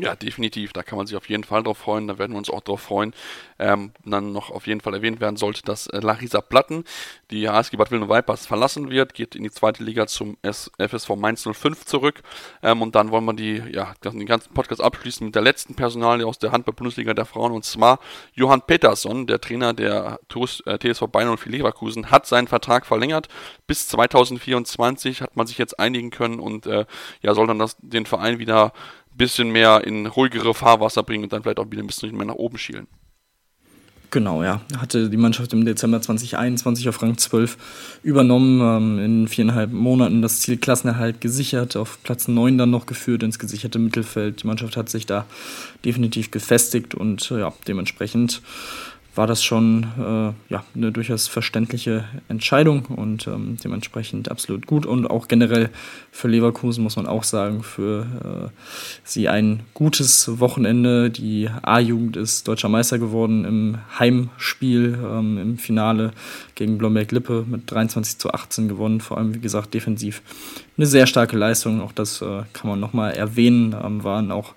Ja, definitiv. Da kann man sich auf jeden Fall drauf freuen. Da werden wir uns auch drauf freuen. Ähm, dann noch auf jeden Fall erwähnt werden sollte, dass äh, Larisa Platten, die HSG Bad Willen Vipers, verlassen wird, geht in die zweite Liga zum S FSV Mainz 05 zurück. Ähm, und dann wollen wir die, ja, den ganzen Podcast abschließen mit der letzten Personalie aus der Handball-Bundesliga der Frauen. Und zwar Johann Peterson, der Trainer der TUS, äh, TSV Bayern und für Leverkusen, hat seinen Vertrag verlängert. Bis 2024 hat man sich jetzt einigen können und äh, ja, soll dann das, den Verein wieder bisschen mehr in ruhigere Fahrwasser bringen und dann vielleicht auch wieder ein bisschen mehr nach oben schielen. Genau, ja. Hatte die Mannschaft im Dezember 2021 auf Rang 12 übernommen, ähm, in viereinhalb Monaten das Ziel Klassenerhalt gesichert, auf Platz 9 dann noch geführt ins gesicherte Mittelfeld. Die Mannschaft hat sich da definitiv gefestigt und ja, dementsprechend war das schon äh, ja, eine durchaus verständliche Entscheidung und ähm, dementsprechend absolut gut. Und auch generell für Leverkusen muss man auch sagen, für äh, sie ein gutes Wochenende. Die A-Jugend ist deutscher Meister geworden im Heimspiel, ähm, im Finale gegen Blomberg-Lippe mit 23 zu 18 gewonnen. Vor allem, wie gesagt, defensiv eine sehr starke Leistung. Auch das äh, kann man nochmal erwähnen. Ähm, waren auch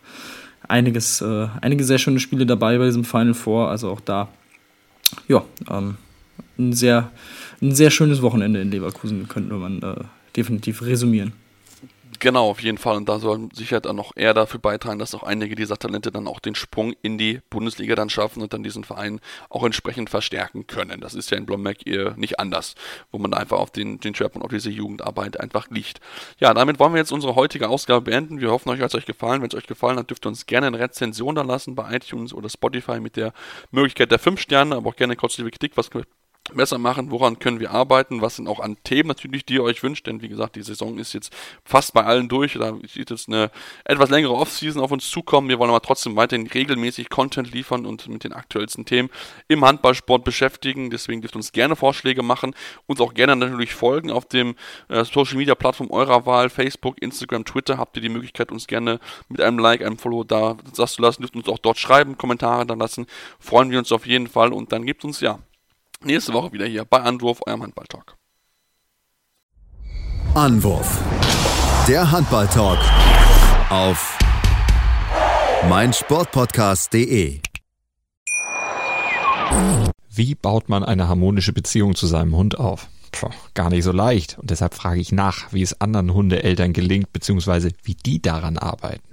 einiges, äh, einige sehr schöne Spiele dabei bei diesem Final Four. Also auch da ja, ähm, ein, sehr, ein sehr schönes Wochenende in Leverkusen könnte man äh, definitiv resümieren. Genau, auf jeden Fall. Und da soll sicher dann noch eher dafür beitragen, dass auch einige dieser Talente dann auch den Sprung in die Bundesliga dann schaffen und dann diesen Verein auch entsprechend verstärken können. Das ist ja in Blomberg eher nicht anders, wo man einfach auf den, den Schwerpunkt auf diese Jugendarbeit einfach liegt. Ja, damit wollen wir jetzt unsere heutige Ausgabe beenden. Wir hoffen, euch hat es euch gefallen. Wenn es euch gefallen hat, dürft ihr uns gerne eine Rezension da lassen bei iTunes oder Spotify mit der Möglichkeit der 5 Sterne, aber auch gerne kurz liebe Kritik, was besser machen, woran können wir arbeiten, was sind auch an Themen natürlich, die ihr euch wünscht, denn wie gesagt, die Saison ist jetzt fast bei allen durch, da sieht jetzt eine etwas längere Offseason auf uns zukommen, wir wollen aber trotzdem weiterhin regelmäßig Content liefern und mit den aktuellsten Themen im Handballsport beschäftigen, deswegen dürft ihr uns gerne Vorschläge machen, uns auch gerne natürlich folgen auf dem äh, Social Media Plattform eurer Wahl, Facebook, Instagram, Twitter, habt ihr die Möglichkeit, uns gerne mit einem Like, einem Follow da das zu lassen, dürft uns auch dort schreiben, Kommentare da lassen, freuen wir uns auf jeden Fall und dann gibt uns ja nächste Woche wieder hier bei Anwurf, eurem Handballtalk. Anwurf. Der Handballtalk auf meinsportpodcast.de. Wie baut man eine harmonische Beziehung zu seinem Hund auf? Puh, gar nicht so leicht. Und deshalb frage ich nach, wie es anderen Hundeeltern gelingt, beziehungsweise wie die daran arbeiten.